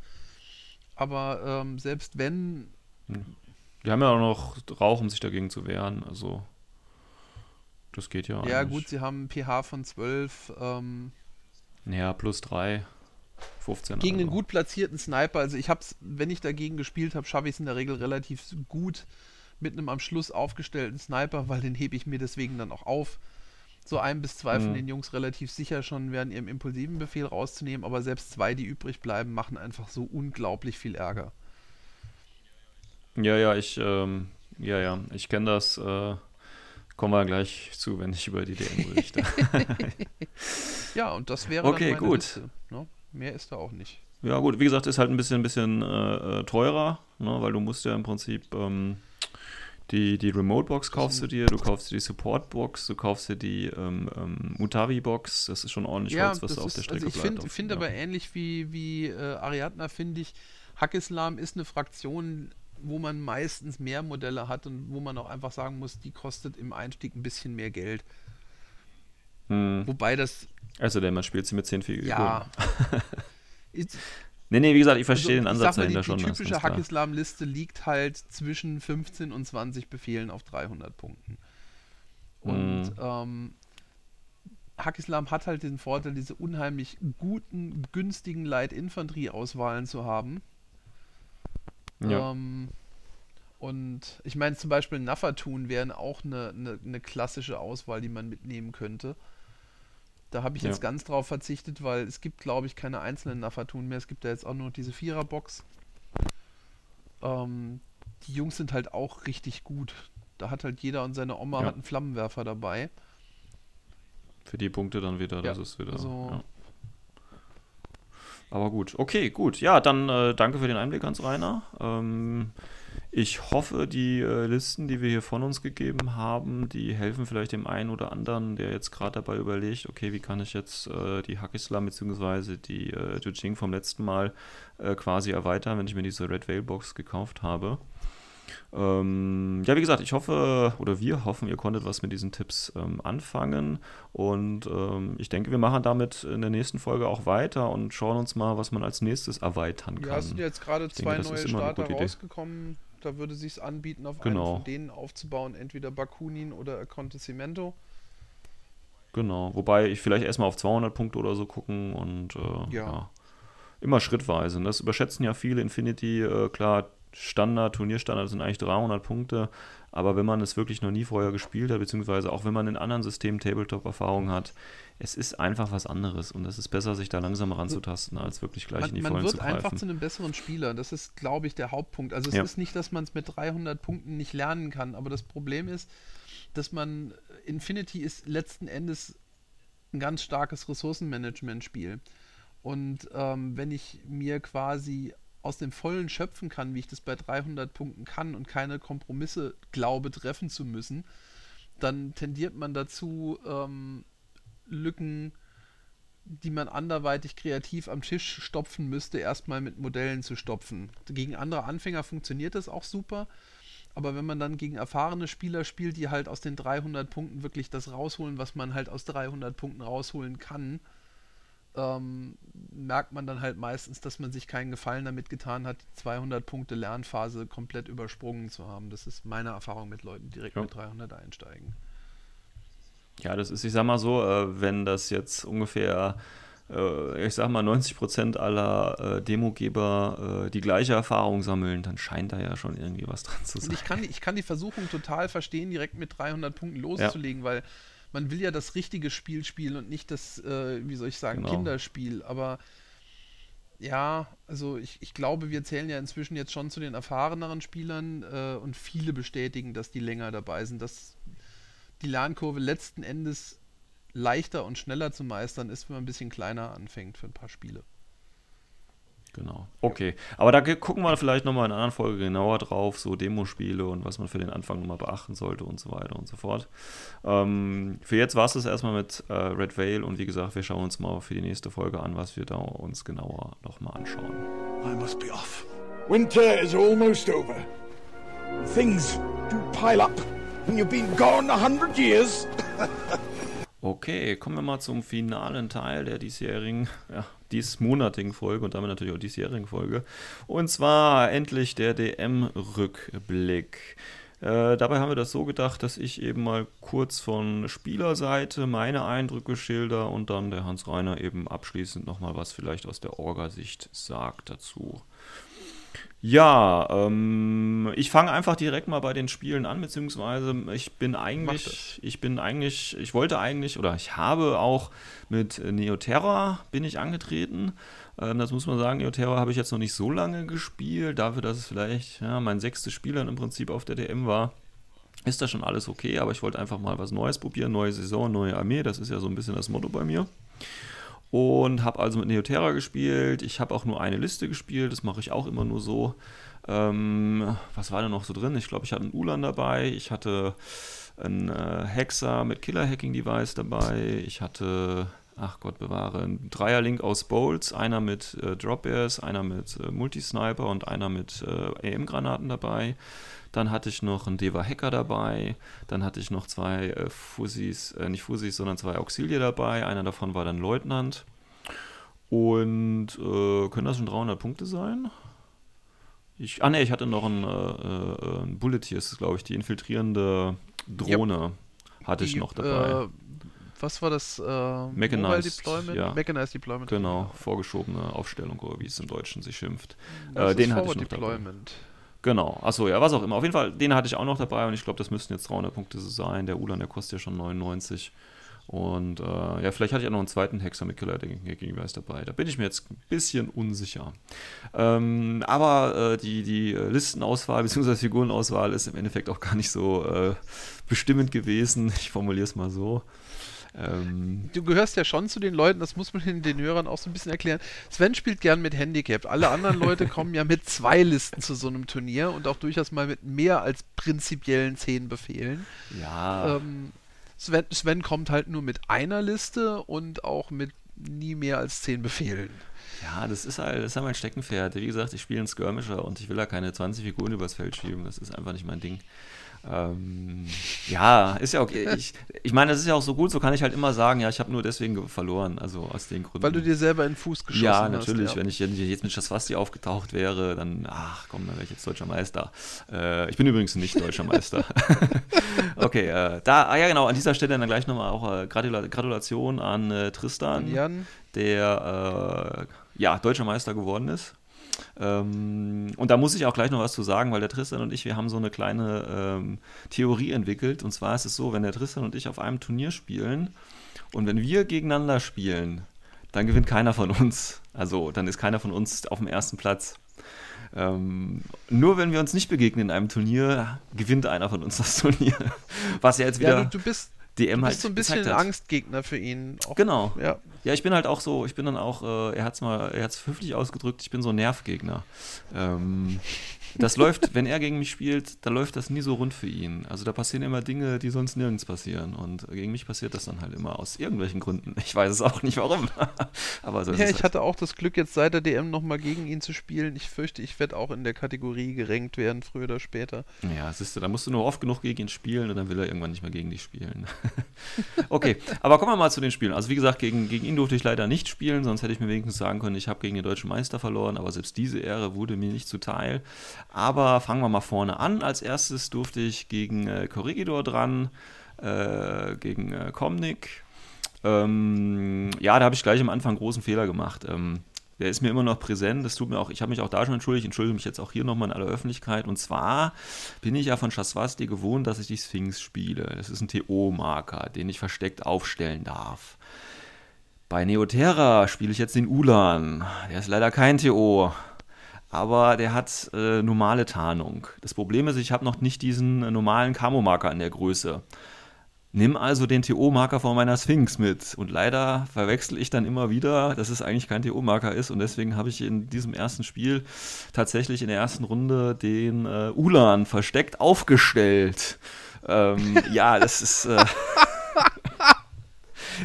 Aber ähm, selbst wenn, Die haben ja auch noch Rauch, um sich dagegen zu wehren. Also Das geht ja. Ja, eigentlich. gut, sie haben ein pH von 12. Ähm, Ja, plus 3, 15. gegen also. einen gut platzierten Sniper, also ich hab's, wenn ich dagegen gespielt habe, schaffe ich es in der Regel relativ gut mit einem am Schluss aufgestellten Sniper, weil den hebe ich mir deswegen dann auch auf. So ein bis zwei von Mhm. den Jungs relativ sicher schon während ihrem impulsiven Befehl rauszunehmen, aber selbst zwei, die übrig bleiben, machen einfach so unglaublich viel Ärger. Ja, ja, ich, ähm, ja, ja, ich kenne das. Äh, kommen wir gleich zu, wenn ich über die DM berichte. Ja, und das wäre Okay, gut. Liste. Ne? Mehr ist da auch nicht. ja, gut, wie gesagt, ist halt ein bisschen, ein bisschen äh, äh, teurer, ne, weil du musst ja im Prinzip ähm, die, die Remote-Box kaufst du dir, du kaufst dir die Support-Box, du kaufst dir die ähm, ähm, Mutavi-Box, das ist schon ordentlich Ja, Holz, was da auf der Strecke also ich bleibt. finde find ja. aber ähnlich wie, wie äh, Ariadna, finde ich, Hackislam ist eine Fraktion, wo man meistens mehr Modelle hat und wo man auch einfach sagen muss, die kostet im Einstieg ein bisschen mehr Geld. Hm. Wobei das, Also, denn man spielt sie mit 10 Figuren. ja. Nee, nee, wie gesagt, ich verstehe den also, ich Ansatz mal, dahinter die, schon. Die typische. Hackislam-Liste liegt halt zwischen 15 und 20 Befehlen auf 300 Punkten. Und Mhm. ähm, Hackislam hat halt den Vorteil, diese unheimlich guten, günstigen Light-Infanterie-Auswahlen zu haben. Ja. Ähm, und ich meine zum Beispiel Nafatun wären auch eine, eine, eine klassische Auswahl, die man mitnehmen könnte. Da habe ich Ja. jetzt ganz drauf verzichtet, weil es gibt, glaube ich, keine einzelnen Nafatun mehr. Es gibt ja jetzt auch nur diese Viererbox. Ähm, die Jungs sind halt auch richtig gut. Da hat halt jeder und seine Oma Ja. hat einen Flammenwerfer dabei. Für die Punkte dann wieder, das Ja, ist wieder. also- ja. Aber gut, okay, gut. Ja, dann äh, danke für den Einblick, Hans Rainer. Ähm, ich hoffe, die äh, Listen, die wir hier von uns gegeben haben, die helfen vielleicht dem einen oder anderen, der jetzt gerade dabei überlegt, okay, wie kann ich jetzt äh, die Hackislam bzw. die äh, Jujing vom letzten Mal äh, quasi erweitern, wenn ich mir diese Red Veil Box gekauft habe. Ähm, ja, wie gesagt, ich hoffe oder wir hoffen, ihr konntet was mit diesen Tipps ähm, anfangen. Und ähm, ich denke, wir machen damit in der nächsten Folge auch weiter und schauen uns mal, was man als nächstes erweitern kann. Ja, es sind jetzt gerade Ich zwei denke, neue Starter Idee. rausgekommen. Da würde sich anbieten, auf Genau. einen von denen aufzubauen, entweder Bakunin oder Acontecimento. Genau, wobei ich vielleicht erstmal auf 200 Punkte oder so gucken und äh, Ja. ja. immer schrittweise. Das überschätzen ja viele. Infinity, äh, klar, Standard, Turnierstandard sind eigentlich 300 Punkte, aber wenn man es wirklich noch nie vorher gespielt hat, beziehungsweise auch wenn man in anderen Systemen Tabletop-Erfahrung hat, es ist einfach was anderes und es ist besser, sich da langsam ranzutasten, als wirklich gleich in Man, die man Vollen wird zu einfach greifen. zu einem besseren Spieler. Das ist, glaube ich, der Hauptpunkt. Also es Ja. ist nicht, dass man es mit 300 Punkten nicht lernen kann, aber das Problem ist, dass man Infinity ist letzten Endes ein ganz starkes Ressourcenmanagement-Spiel. Und ähm, wenn ich mir quasi aus dem Vollen schöpfen kann, wie ich das bei 300 Punkten kann und keine Kompromisse glaube treffen zu müssen, dann tendiert man dazu, ähm, Lücken, die man anderweitig kreativ am Tisch stopfen müsste, erstmal mit Modellen zu stopfen. Gegen andere Anfänger funktioniert das auch super, aber wenn man dann gegen erfahrene Spieler spielt, die halt aus den 300 Punkten wirklich das rausholen, was man halt aus 300 Punkten rausholen kann, ähm, merkt man dann halt meistens, dass man sich keinen Gefallen damit getan hat, die 200 Punkte Lernphase komplett übersprungen zu haben. Das ist meine Erfahrung mit Leuten, die direkt Ja. mit 300 einsteigen. Ja, das ist, ich sag mal so, äh, wenn das jetzt ungefähr, äh, ich sag mal, 90% aller äh, Demogeber äh, die gleiche Erfahrung sammeln, dann scheint da ja schon irgendwie was dran zu Und sein. ich kann, die- ich kann die Versuchung total verstehen, direkt mit 300 Punkten loszulegen, weil man will ja das richtige Spiel spielen und nicht das, äh, wie soll ich sagen, Genau. Kinderspiel. Aber ja, also ich, ich glaube, wir zählen ja inzwischen jetzt schon zu den erfahreneren Spielern äh, und viele bestätigen, dass die länger dabei sind, dass die Lernkurve letzten Endes leichter und schneller zu meistern ist, wenn man ein bisschen kleiner anfängt für ein paar Spiele. Genau. Okay. Aber da gucken wir vielleicht nochmal in einer anderen Folge genauer drauf, so Demospiele und was man für den Anfang nochmal beachten sollte und so weiter und so fort. Ähm, für jetzt war es das erstmal mit äh, Red Veil und wie gesagt, wir schauen uns mal für die nächste Folge an, was wir da uns genauer nochmal anschauen. I must be off. Winter is almost over. Things do pile up when you've been gone a hundred years. Okay, kommen wir mal zum finalen Teil der diesjährigen, ja, diesmonatigen Folge und damit natürlich auch diesjährigen Folge. Und zwar endlich der DM-Rückblick. Äh, dabei haben wir das so gedacht, dass ich eben mal kurz von Spielerseite meine Eindrücke schilder und dann der Hans Reiner eben abschließend nochmal was vielleicht aus der Orga-Sicht sagt dazu. Ja, ähm, ich fange einfach direkt mal bei den Spielen an, beziehungsweise ich bin eigentlich, ich bin eigentlich, ich wollte eigentlich oder ich habe auch mit Neoterra bin ich angetreten. Ähm, das muss man sagen, Neoterra habe ich jetzt noch nicht so lange gespielt, dafür, dass es vielleicht ja, mein sechstes Spiel dann im Prinzip auf der DM war. Ist das schon alles okay, aber ich wollte einfach mal was Neues probieren, neue Saison, neue Armee, das ist ja so ein bisschen das Motto bei mir und habe also mit Neoterra gespielt. Ich habe auch nur eine Liste gespielt, das mache ich auch immer nur so. Ähm, was war da noch so drin? Ich glaube, ich hatte einen Ulan dabei, ich hatte einen äh, Hexer mit Killer-Hacking-Device dabei, ich hatte, ach Gott bewahre, einen Dreierlink aus Bolts, einer mit äh, Drop Bears, einer mit äh, Multisniper und einer mit äh, AM-Granaten dabei. Dann hatte ich noch einen Deva Hacker dabei. Dann hatte ich noch zwei äh, Fussis, äh, nicht Fussis, sondern zwei Auxilie dabei. Einer davon war dann Leutnant. Und äh, können das schon 300 Punkte sein? Ich, ah ne, ich hatte noch einen, äh, äh einen Bulleteer, ist glaube ich die infiltrierende Drohne. Yep. Hatte die, ich noch dabei. Äh, was war das? Äh, Mechanized Deployment? Ja. Mechanized Deployment. Genau, vorgeschobene Aufstellung, oder wie es im Deutschen sich schimpft. Äh, den hatte ich noch Deployment. Dabei. Genau, achso, ja, was auch immer. Auf jeden Fall, den hatte ich auch noch dabei und ich glaube, das müssten jetzt 300 Punkte so sein. Der Ulan, der kostet ja schon 99. Und äh, ja, vielleicht hatte ich auch noch einen zweiten Hexer mit Killer gegenüber ist dabei. Da bin ich mir jetzt ein bisschen unsicher. Ähm, aber äh, die, die Listenauswahl bzw. Figurenauswahl ist im Endeffekt auch gar nicht so äh, bestimmend gewesen. Ich formuliere es mal so. Ähm, du gehörst ja schon zu den Leuten, das muss man den, den Hörern auch so ein bisschen erklären. Sven spielt gern mit Handicap. Alle anderen Leute kommen ja mit zwei Listen zu so einem Turnier und auch durchaus mal mit mehr als prinzipiellen zehn Befehlen. Ja. Ähm, Sven, Sven kommt halt nur mit einer Liste und auch mit nie mehr als zehn Befehlen. Ja, das ist halt, das ist halt mein Steckenpferd. Wie gesagt, ich spiele einen Skirmisher und ich will da keine 20 Figuren übers Feld schieben. Das ist einfach nicht mein Ding. Ähm, ja, ist ja okay. Ich, ich meine, das ist ja auch so gut, so kann ich halt immer sagen, ja, ich habe nur deswegen verloren, also aus den Gründen. Weil du dir selber in den Fuß geschossen ja, hast. Natürlich. Ja, natürlich. Wenn ich jetzt mit Schaswasti aufgetaucht wäre, dann, ach komm, dann wäre ich jetzt deutscher Meister. Äh, ich bin übrigens nicht deutscher Meister. okay, äh, da, ah ja genau, an dieser Stelle dann gleich nochmal auch äh, Gratula Gratulation an äh, Tristan, an Jan. der äh, ja, deutscher Meister geworden ist. Ähm, und da muss ich auch gleich noch was zu sagen, weil der Tristan und ich, wir haben so eine kleine ähm, Theorie entwickelt. Und zwar ist es so, wenn der Tristan und ich auf einem Turnier spielen und wenn wir gegeneinander spielen, dann gewinnt keiner von uns. Also dann ist keiner von uns auf dem ersten Platz. Ähm, nur wenn wir uns nicht begegnen in einem Turnier, gewinnt einer von uns das Turnier. Was ja jetzt wieder. Ja, du, du bist DM du halt bist so ein bisschen ein Angstgegner für ihn. Auch, genau. Ja. ja, ich bin halt auch so, ich bin dann auch, äh, er hat es mal, er hat es höflich ausgedrückt, ich bin so ein Nervgegner. Ähm, das läuft, wenn er gegen mich spielt, da läuft das nie so rund für ihn. Also da passieren immer Dinge, die sonst nirgends passieren. Und gegen mich passiert das dann halt immer aus irgendwelchen Gründen. Ich weiß es auch nicht warum. Aber so ja, ich halt. hatte auch das Glück, jetzt seit der DM nochmal gegen ihn zu spielen. Ich fürchte, ich werde auch in der Kategorie gerenkt werden, früher oder später. Ja, siehst du, da musst du nur oft genug gegen ihn spielen und dann will er irgendwann nicht mehr gegen dich spielen. okay, aber kommen wir mal zu den Spielen. Also wie gesagt, gegen, gegen ihn durfte ich leider nicht spielen, sonst hätte ich mir wenigstens sagen können, ich habe gegen den deutschen Meister verloren, aber selbst diese Ehre wurde mir nicht zuteil. Aber fangen wir mal vorne an. Als erstes durfte ich gegen äh, Corregidor dran, äh, gegen äh, Komnik. Ähm, ja, da habe ich gleich am Anfang großen Fehler gemacht. Ähm, der ist mir immer noch präsent. Das tut mir auch, ich habe mich auch da schon entschuldigt, entschuldige mich jetzt auch hier nochmal in aller Öffentlichkeit. Und zwar bin ich ja von Chaswasti gewohnt, dass ich die Sphinx spiele. Das ist ein TO-Marker, den ich versteckt aufstellen darf. Bei Neoterra spiele ich jetzt den Ulan. Der ist leider kein TO aber der hat äh, normale Tarnung. Das Problem ist, ich habe noch nicht diesen äh, normalen Camo-Marker in der Größe. Nimm also den TO-Marker von meiner Sphinx mit. Und leider verwechsel ich dann immer wieder, dass es eigentlich kein TO-Marker ist. Und deswegen habe ich in diesem ersten Spiel tatsächlich in der ersten Runde den äh, Ulan versteckt aufgestellt. Ähm, ja, das ist. Äh,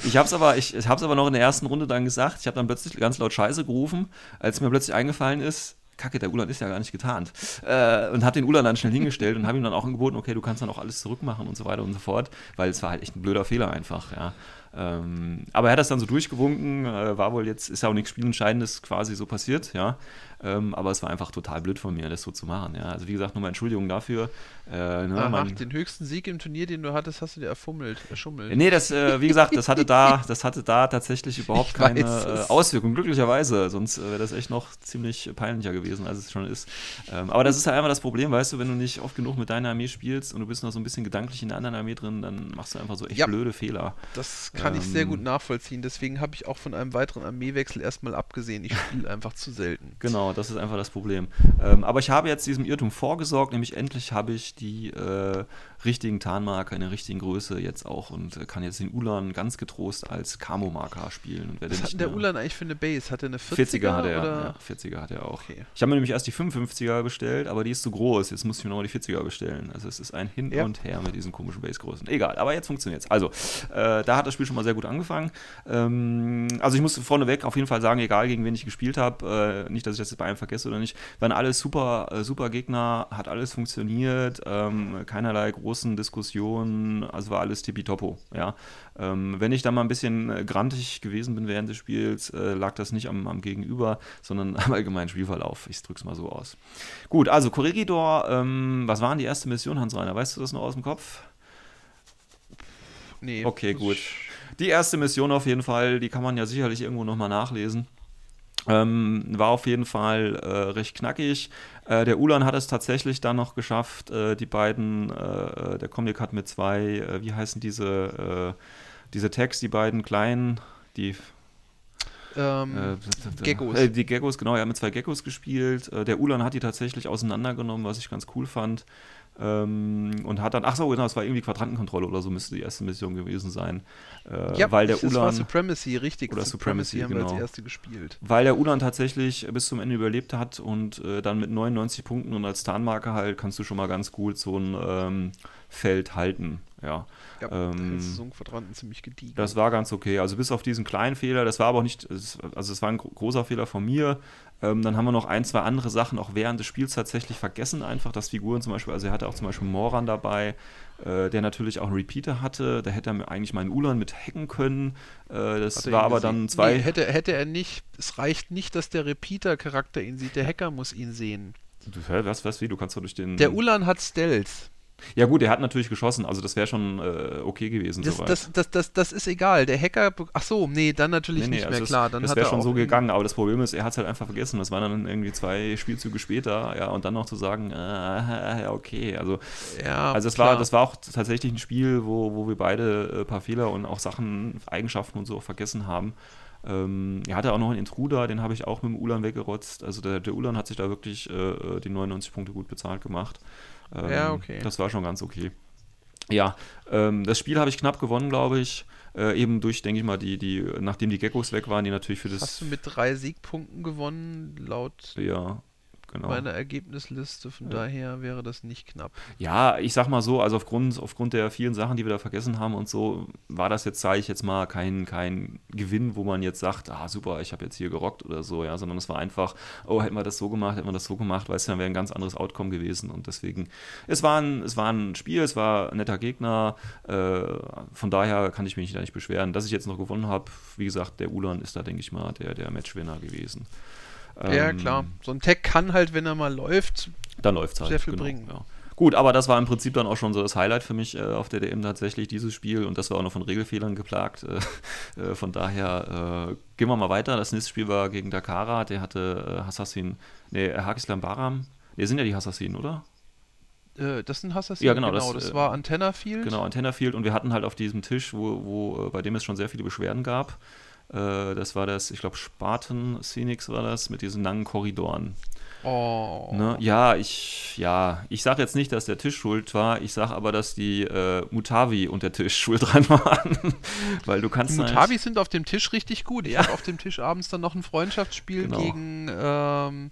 ich habe es aber, ich, ich aber noch in der ersten Runde dann gesagt. Ich habe dann plötzlich ganz laut Scheiße gerufen, als mir plötzlich eingefallen ist, Kacke, der Ulan ist ja gar nicht getarnt. Äh, und habe den Ulan dann schnell hingestellt und habe ihm dann auch angeboten, okay, du kannst dann auch alles zurückmachen und so weiter und so fort, weil es war halt echt ein blöder Fehler einfach, ja. Ähm, aber er hat das dann so durchgewunken, äh, war wohl jetzt, ist ja auch nichts Spielentscheidendes quasi so passiert, ja. Ähm, aber es war einfach total blöd von mir, das so zu machen. Ja. Also wie gesagt, nochmal Entschuldigung dafür. Äh, ne, Ach, den höchsten Sieg im Turnier, den du hattest, hast du dir erfummelt, erschummelt. Nee, das, äh, wie gesagt, das hatte da, das hatte da tatsächlich überhaupt ich keine äh, Auswirkung, glücklicherweise. Sonst wäre das echt noch ziemlich peinlicher gewesen, als es schon ist. Ähm, aber das ist halt einfach das Problem, weißt du, wenn du nicht oft genug mit deiner Armee spielst und du bist noch so ein bisschen gedanklich in der anderen Armee drin, dann machst du einfach so echt ja, blöde Fehler. Das kann ähm, ich sehr gut ähm, nachvollziehen. Deswegen habe ich auch von einem weiteren Armeewechsel erstmal abgesehen. Ich spiele einfach zu selten. Genau, das ist einfach das Problem. Ähm, aber ich habe jetzt diesem Irrtum vorgesorgt, nämlich endlich habe ich die äh, richtigen Tarnmarker in der richtigen Größe jetzt auch und kann jetzt den Ulan ganz getrost als Camo-Marker spielen. Und Was hat denn der Ulan eigentlich für eine Base? Hat er eine 40er? 40er hat er, oder? ja. 40er hat er auch. Okay. Ich habe mir nämlich erst die 55er bestellt, aber die ist zu groß. Jetzt muss ich mir nochmal die 40er bestellen. Also es ist ein Hin ja. und Her mit diesen komischen Base-Größen. Egal, aber jetzt funktioniert es. Also, äh, da hat das Spiel schon mal sehr gut angefangen. Ähm, also ich muss vorneweg auf jeden Fall sagen, egal gegen wen ich gespielt habe, äh, nicht, dass ich das jetzt bei einem vergesse oder nicht, waren alles super, äh, super Gegner, hat alles funktioniert, ähm, keinerlei großen Diskussionen, also war alles tippitoppo, ja. Ähm, wenn ich da mal ein bisschen äh, grantig gewesen bin während des Spiels, äh, lag das nicht am, am, Gegenüber, sondern am allgemeinen Spielverlauf. Ich drück's mal so aus. Gut, also Corregidor, ähm, was waren die erste Mission, Hans-Reiner? Weißt du das noch aus dem Kopf? Nee. Okay, gut. Die erste Mission auf jeden Fall, die kann man ja sicherlich irgendwo nochmal nachlesen. Ähm, war auf jeden Fall äh, recht knackig. Äh, der Ulan hat es tatsächlich dann noch geschafft, äh, die beiden, äh, äh, der Comic hat mit zwei, äh, wie heißen diese, diese Tags, die beiden kleinen, die ähm, Geckos. Die Geckos, genau, er hat mit zwei Geckos gespielt. Der Ulan hat die tatsächlich auseinandergenommen, was ich ganz cool fand. Ähm, und hat dann, ach so, genau, es war irgendwie Quadrantenkontrolle oder so, müsste die erste Mission gewesen sein. Äh, ja, weil der das Ulan, war Supremacy, richtig. Oder Supremacy, Supremacy haben genau. wir als erste gespielt. Weil der Ulan tatsächlich bis zum Ende überlebt hat und äh, dann mit 99 Punkten und als Tarnmarke halt kannst du schon mal ganz gut so ein ähm, Feld halten. Ja, ja ähm, Saisonquadranten ziemlich gediegen. Das war ganz okay. Also bis auf diesen kleinen Fehler, das war aber auch nicht, also es war ein großer Fehler von mir. Ähm, dann haben wir noch ein, zwei andere Sachen auch während des Spiels tatsächlich vergessen, einfach, dass Figuren zum Beispiel, also er hatte auch zum Beispiel Moran dabei, äh, der natürlich auch einen Repeater hatte. Da hätte er eigentlich meinen Ulan mit hacken können. Äh, das war aber dann zwei. Nee, hätte, hätte er nicht. Es reicht nicht, dass der Repeater-Charakter ihn sieht. Der Hacker muss ihn sehen. Du, was, was, wie? Du kannst doch durch den. Der Ulan hat Stealth. Ja gut, er hat natürlich geschossen, also das wäre schon äh, okay gewesen. Das, das, das, das, das ist egal. Der Hacker, ach so, nee, dann natürlich nee, nee, nicht mehr, also klar. Dann das wäre schon so gegangen, aber das Problem ist, er hat es halt einfach vergessen. Das waren dann irgendwie zwei Spielzüge später, ja, und dann noch zu sagen, äh, okay, also, ja, also das, war, das war auch tatsächlich ein Spiel, wo, wo wir beide ein äh, paar Fehler und auch Sachen, Eigenschaften und so vergessen haben. Ähm, er hatte auch noch einen Intruder, den habe ich auch mit dem Ulan weggerotzt. Also der, der Ulan hat sich da wirklich äh, äh die 99 Punkte gut bezahlt gemacht. Ähm, ja, okay. Das war schon ganz okay. Ja, ähm, das Spiel habe ich knapp gewonnen, glaube ich. Äh, eben durch, denke ich mal, die, die, nachdem die Geckos weg waren, die natürlich für das. Hast du mit drei Siegpunkten gewonnen, laut ja, genau. meiner Ergebnisliste. Von ja. daher wäre das nicht knapp. Ja, ich sag mal so, also aufgrund, aufgrund der vielen Sachen, die wir da vergessen haben und so, war das jetzt, sage ich jetzt mal, kein, kein Gewinn, wo man jetzt sagt, ah super, ich habe jetzt hier gerockt oder so, ja, sondern es war einfach, oh, hätten wir das so gemacht, hätten wir das so gemacht, weißt du, dann wäre ein ganz anderes Outcome gewesen und deswegen, es war ein, es war ein Spiel, es war ein netter Gegner, äh, von daher kann ich mich da nicht beschweren. Dass ich jetzt noch gewonnen habe, wie gesagt, der Ulan ist da, denke ich mal, der, der Matchwinner gewesen. Ja, ähm, klar. So ein Tech kann halt, wenn er mal läuft, dann läuft halt. Sehr viel genau, bringen. Ja. Gut, aber das war im Prinzip dann auch schon so das Highlight für mich äh, auf der DM tatsächlich, dieses Spiel. Und das war auch noch von Regelfehlern geplagt. Äh, äh, von daher äh, gehen wir mal weiter. Das nächste Spiel war gegen Dakara. Der hatte äh, Hassassin, nee, Hakislam Baram. Nee, sind ja die Hassassinen, oder? Äh, das sind Hassassinen, ja, genau. genau das, das war Antenna Field. Genau, Antenna Field. Und wir hatten halt auf diesem Tisch, wo, wo bei dem es schon sehr viele Beschwerden gab, äh, das war das, ich glaube, Spartan Phoenix war das, mit diesen langen Korridoren. Oh. Ne? Ja, ich, ja, ich sage jetzt nicht, dass der Tisch schuld war, ich sage aber, dass die äh, Mutavi und der Tisch schuld dran waren. Weil du kannst. Die Mutavis sind auf dem Tisch richtig gut. Ich ja. habe auf dem Tisch abends dann noch ein Freundschaftsspiel genau. gegen ähm,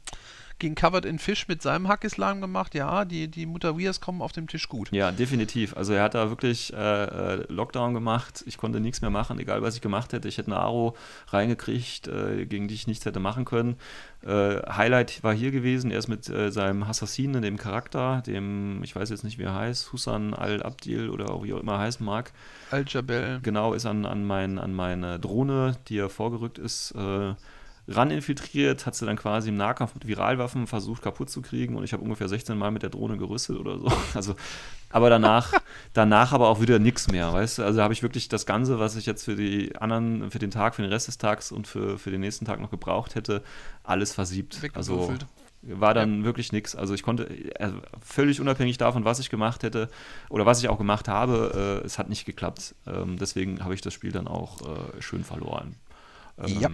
gegen Covered in Fish mit seinem Hackislam gemacht. Ja, die, die Mutawias kommen auf dem Tisch gut. Ja, definitiv. Also er hat da wirklich äh, äh, Lockdown gemacht. Ich konnte nichts mehr machen, egal was ich gemacht hätte. Ich hätte eine Aro reingekriegt, äh, gegen die ich nichts hätte machen können. Äh, Highlight war hier gewesen, er ist mit äh, seinem Assassinen, dem Charakter, dem, ich weiß jetzt nicht, wie er heißt, Husan al-Abdil oder auch wie er immer heißen mag. Al-Jabel. Genau, ist an, an, mein, an meine Drohne, die er vorgerückt ist, äh, ran infiltriert, hat sie dann quasi im Nahkampf mit Viralwaffen versucht kaputt zu kriegen und ich habe ungefähr 16 Mal mit der Drohne gerüstet oder so. Also, aber danach, danach aber auch wieder nichts mehr, weißt du? Also habe ich wirklich das Ganze, was ich jetzt für die anderen, für den Tag, für den Rest des Tags und für, für den nächsten Tag noch gebraucht hätte, alles versiebt. Also war dann wirklich nichts. Also ich konnte äh, völlig unabhängig davon, was ich gemacht hätte oder was ich auch gemacht habe, äh, es hat nicht geklappt. Ähm, deswegen habe ich das Spiel dann auch äh, schön verloren. Ähm, Ja.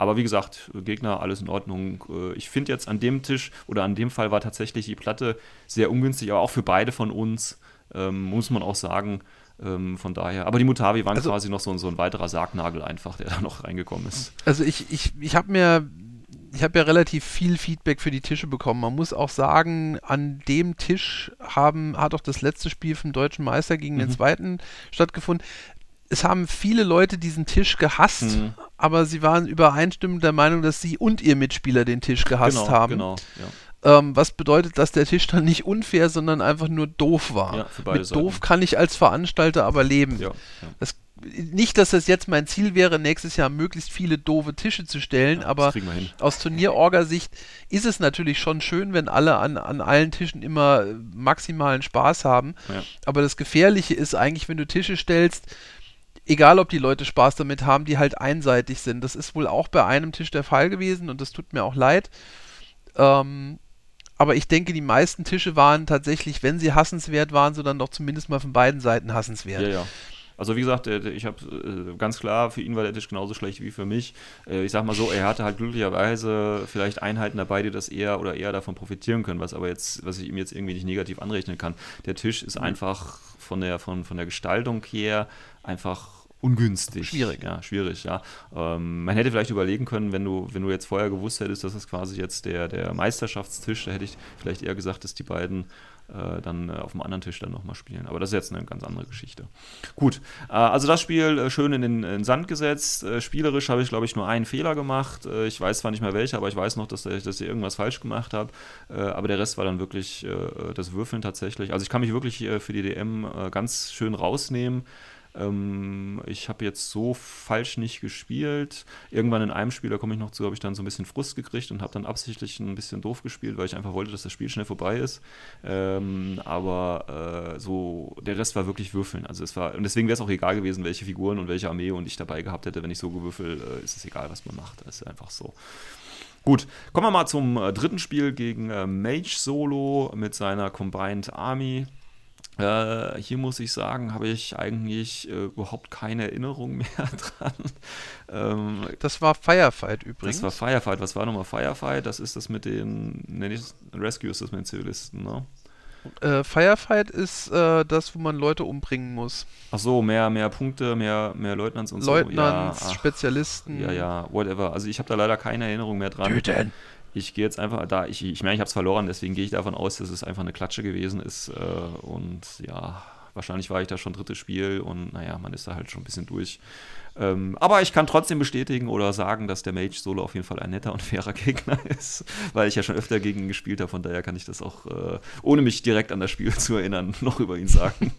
Aber wie gesagt, Gegner, alles in Ordnung. Äh, Ich finde jetzt an dem Tisch oder an dem Fall war tatsächlich die Platte sehr ungünstig, aber auch für beide von uns, ähm, muss man auch sagen. Ähm, von daher. Aber die Mutavi waren Also- quasi noch so, so ein weiterer Sargnagel einfach, der da noch reingekommen ist. Also ich, ich, ich habe mir, ich habe ja relativ viel Feedback für die Tische bekommen. Man muss auch sagen, an dem Tisch haben, hat auch das letzte Spiel vom deutschen Meister gegen Mhm. den zweiten stattgefunden. Es haben viele Leute diesen Tisch gehasst, Mhm. aber sie waren übereinstimmend der Meinung, dass sie und ihr Mitspieler den Tisch gehasst genau, haben. genau. Ja. Ähm, was bedeutet, dass der Tisch dann nicht unfair, sondern einfach nur doof war. Ja, Mit Seiten. doof kann ich als Veranstalter aber leben. Ja, ja. Das, nicht, dass das jetzt mein Ziel wäre, nächstes Jahr möglichst viele doofe Tische zu stellen, aber aus Turnierorger-Sicht ist es natürlich schon schön, wenn alle an, an allen Tischen immer äh, maximalen Spaß haben. Aber das Gefährliche ist eigentlich, wenn du Tische stellst, egal ob die Leute Spaß damit haben, die halt einseitig sind. Das ist wohl auch bei einem Tisch der Fall gewesen und das tut mir auch leid. Ähm, aber ich denke, die meisten Tische waren tatsächlich, wenn sie hassenswert waren, so dann doch zumindest mal von beiden Seiten hassenswert. Ja, ja. Also wie gesagt, der- ich habe äh, ganz klar, für ihn war der Tisch genauso schlecht wie für mich. Äh, ich sag mal so, er hatte halt glücklicherweise vielleicht Einheiten dabei, die das eher oder eher davon profitieren können, was aber jetzt, was ich ihm jetzt irgendwie nicht negativ anrechnen kann. Der Tisch Mhm. ist einfach von der, von, von der Gestaltung her einfach ungünstig. Schwierig. Ja, schwierig, ja. Ähm, man hätte vielleicht überlegen können, wenn du, wenn du jetzt vorher gewusst hättest, dass das quasi jetzt der, der Meisterschaftstisch, da hätte ich vielleicht eher gesagt, dass die beiden äh, dann äh, auf dem anderen Tisch dann nochmal spielen. Aber das ist jetzt eine ganz andere Geschichte. Gut, äh, also das Spiel äh, schön in den, in den Sand gesetzt. Äh, spielerisch habe ich, glaube ich, nur einen Fehler gemacht. Äh, ich weiß zwar nicht mehr welcher, aber ich weiß noch, dass, ich- dass ich irgendwas falsch gemacht habe. Aber der Rest war dann wirklich das Würfeln tatsächlich. Also ich kann mich wirklich für die DM ganz schön rausnehmen. Ähm, ich habe jetzt so falsch nicht gespielt. Irgendwann in einem Spiel, da komme ich noch zu, habe ich dann so ein bisschen Frust gekriegt und habe dann absichtlich ein bisschen doof gespielt, weil ich einfach wollte, dass das Spiel schnell vorbei ist. Ähm, aber äh, so, der Rest war wirklich Würfeln. Also es war, und deswegen wäre es auch egal gewesen, welche Figuren und welche Armee und ich dabei gehabt hätte. Wenn ich so gewürfel, äh, ist es egal, was man macht. Das ist einfach so. Gut, kommen wir mal zum äh, dritten Spiel gegen äh, Mage Solo mit seiner Combined Army. Äh, hier muss ich sagen, habe ich eigentlich äh, überhaupt keine Erinnerung mehr dran. Ähm, Das war Firefight übrigens. das war Firefight. Was war nochmal Firefight? Das ist das mit den, nenne ich Rescue ist das mit den Zivilisten, ne? äh, Firefight ist äh, das, wo man Leute umbringen muss. Ach so, mehr, mehr Punkte, mehr, mehr Leutnants und Leutnants, so. Ja, ach, Spezialisten. ja, ja, whatever. Also ich habe da leider keine Erinnerung mehr dran. Töten. Ich gehe jetzt einfach da, ich, ich meine, ich habe es verloren, deswegen gehe ich davon aus, dass es einfach eine Klatsche gewesen ist. Äh, und ja, wahrscheinlich war ich da schon drittes Spiel und naja, man ist da halt schon ein bisschen durch. Ähm, aber ich kann trotzdem bestätigen oder sagen, dass der Mage Solo auf jeden Fall ein netter und fairer Gegner ist, weil ich ja schon öfter gegen ihn gespielt habe. Von daher kann ich das auch, äh, ohne mich direkt an das Spiel zu erinnern, noch über ihn sagen.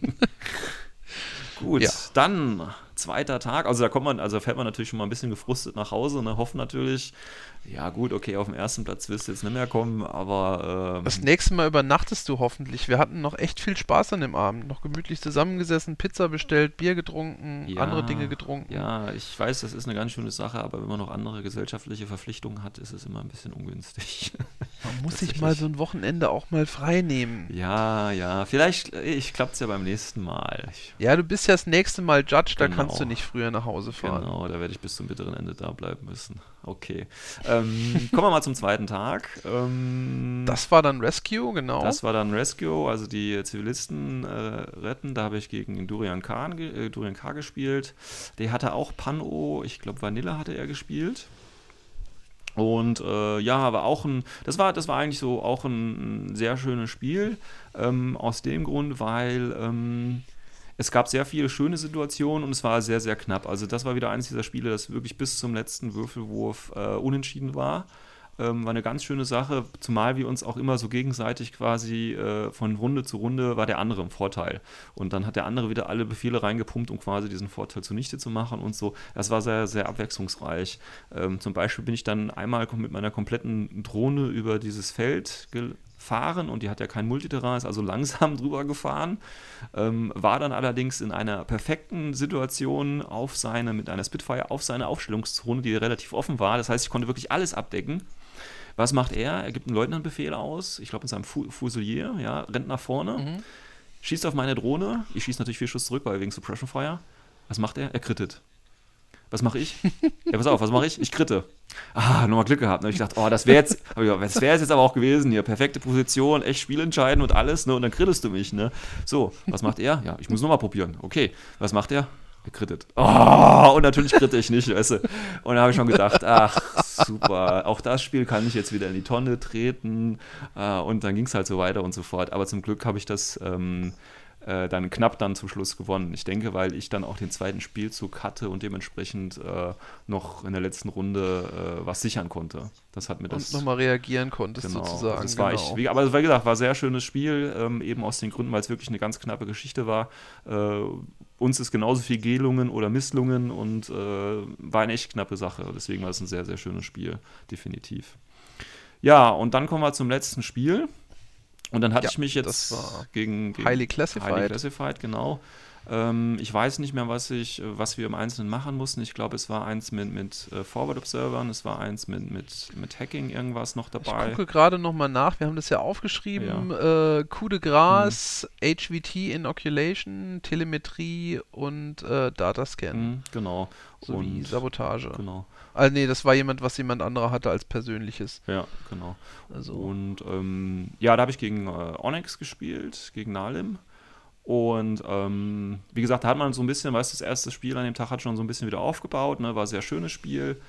Gut, Ja. dann zweiter Tag. Also da kommt man, also fährt man natürlich schon mal ein bisschen gefrustet nach Hause, ne? Hoffen natürlich, ja gut, okay, auf dem ersten Platz wirst du jetzt nicht mehr kommen, aber ähm, Das nächste Mal übernachtest du hoffentlich. Wir hatten noch echt viel Spaß an dem Abend. Noch gemütlich zusammengesessen, Pizza bestellt, Bier getrunken, ja, andere Dinge getrunken. Ja, ich weiß, das ist eine ganz schöne Sache, aber wenn man noch andere gesellschaftliche Verpflichtungen hat, ist es immer ein bisschen ungünstig. Man muss sich mal so ein Wochenende auch mal frei nehmen. ja, ja, vielleicht ich klappt es ja beim nächsten Mal. Ich, Ja, du bist ja das nächste Mal Judge, da Genau. kannst du nicht früher nach Hause fahren. Genau, da werde ich bis zum bitteren Ende da bleiben müssen. Okay. Ähm, kommen wir mal zum zweiten Tag. Ähm, Das war dann Rescue, genau. Das war dann Rescue, also die Zivilisten äh, retten. Da habe ich gegen Durian Khan, äh, Durian K. gespielt. Der hatte auch Pan-O, ich glaube Vanilla hatte er gespielt. Und äh, ja, aber auch ein, das war, das war eigentlich so auch ein, ein sehr schönes Spiel. Ähm, aus dem Grund, weil ähm, es gab sehr viele schöne Situationen und es war sehr, sehr knapp. Also das war wieder eines dieser Spiele, das wirklich bis zum letzten Würfelwurf äh, unentschieden war. Ähm, war eine ganz schöne Sache, zumal wir uns auch immer so gegenseitig quasi äh, von Runde zu Runde war der andere im Vorteil. Und dann hat der andere wieder alle Befehle reingepumpt, um quasi diesen Vorteil zunichte zu machen und so. Das war sehr, sehr abwechslungsreich. Ähm, zum Beispiel bin ich dann einmal mit meiner kompletten Drohne über dieses Feld gefahren und die hat ja kein Multiterrain, ist also langsam drüber gefahren. Ähm, war dann allerdings in einer perfekten Situation auf seine, mit einer Spitfire auf seine Aufstellungszone, die relativ offen war. Das heißt, ich konnte wirklich alles abdecken. Was macht er? Er gibt einen Leutnantbefehl aus, ich glaube in seinem Fu Fusilier, ja, rennt nach vorne, Mhm. schießt auf meine Drohne. Ich schieße natürlich vier Schuss zurück, weil wegen Suppression Fire. Was macht er? Er krittet. Was mache ich? ja, pass auf, was mache ich? Ich kritte. Ah, nochmal Glück gehabt. Ne? Ich dachte, oh, das wäre jetzt, das wäre jetzt aber auch gewesen hier. Perfekte Position, echt spielentscheidend und alles, ne? Und dann krittest du mich, ne? So, was macht er? Ja, ich muss nochmal probieren. Okay, was macht er? Er krittet. Oh, und natürlich kritte ich nicht, weißt du. Und da habe ich schon gedacht, ach, super. Auch das Spiel kann ich jetzt wieder in die Tonne treten. Äh, und dann ging es halt so weiter und so fort. Aber zum Glück habe ich das ähm, äh, dann knapp dann zum Schluss gewonnen. Ich denke, weil ich dann auch den zweiten Spielzug hatte und dementsprechend äh, noch in der letzten Runde äh, was sichern konnte. Das hat mir das Und nochmal reagieren konntest, Genau. sozusagen. Also es war genau. wie, aber wie gesagt, war ein sehr schönes Spiel, ähm, eben aus den Gründen, weil es wirklich eine ganz knappe Geschichte war. Äh, uns ist genauso viel Gelungen oder Misslungen und äh, war eine echt knappe Sache. Deswegen war es ein sehr, sehr schönes Spiel, definitiv. Ja, und dann kommen wir zum letzten Spiel. Und dann hatte Ja, ich mich jetzt war gegen, gegen Highly Classified. Highly Classified, genau. Ähm, ich weiß nicht mehr, was, ich, was wir im Einzelnen machen mussten. Ich glaube, es war eins mit, mit äh, Forward Observern, es war eins mit, mit, mit Hacking irgendwas noch Ich dabei. gucke gerade nochmal nach, wir haben das ja aufgeschrieben. Äh, Coup de Gras, Mhm. HVT Inoculation, Telemetrie und äh, Datascan Mhm, genau. sowie Und- Sabotage. Genau. Also nee, das war jemand, was jemand anderer hatte als persönliches. Ja, genau. Also Und ähm, ja, da habe ich gegen äh, Onyx gespielt, gegen Nalim. Und ähm, wie gesagt, da hat man so ein bisschen, weißt du, das erste Spiel an dem Tag hat schon so ein bisschen wieder aufgebaut, ne? war ein sehr schönes Spiel.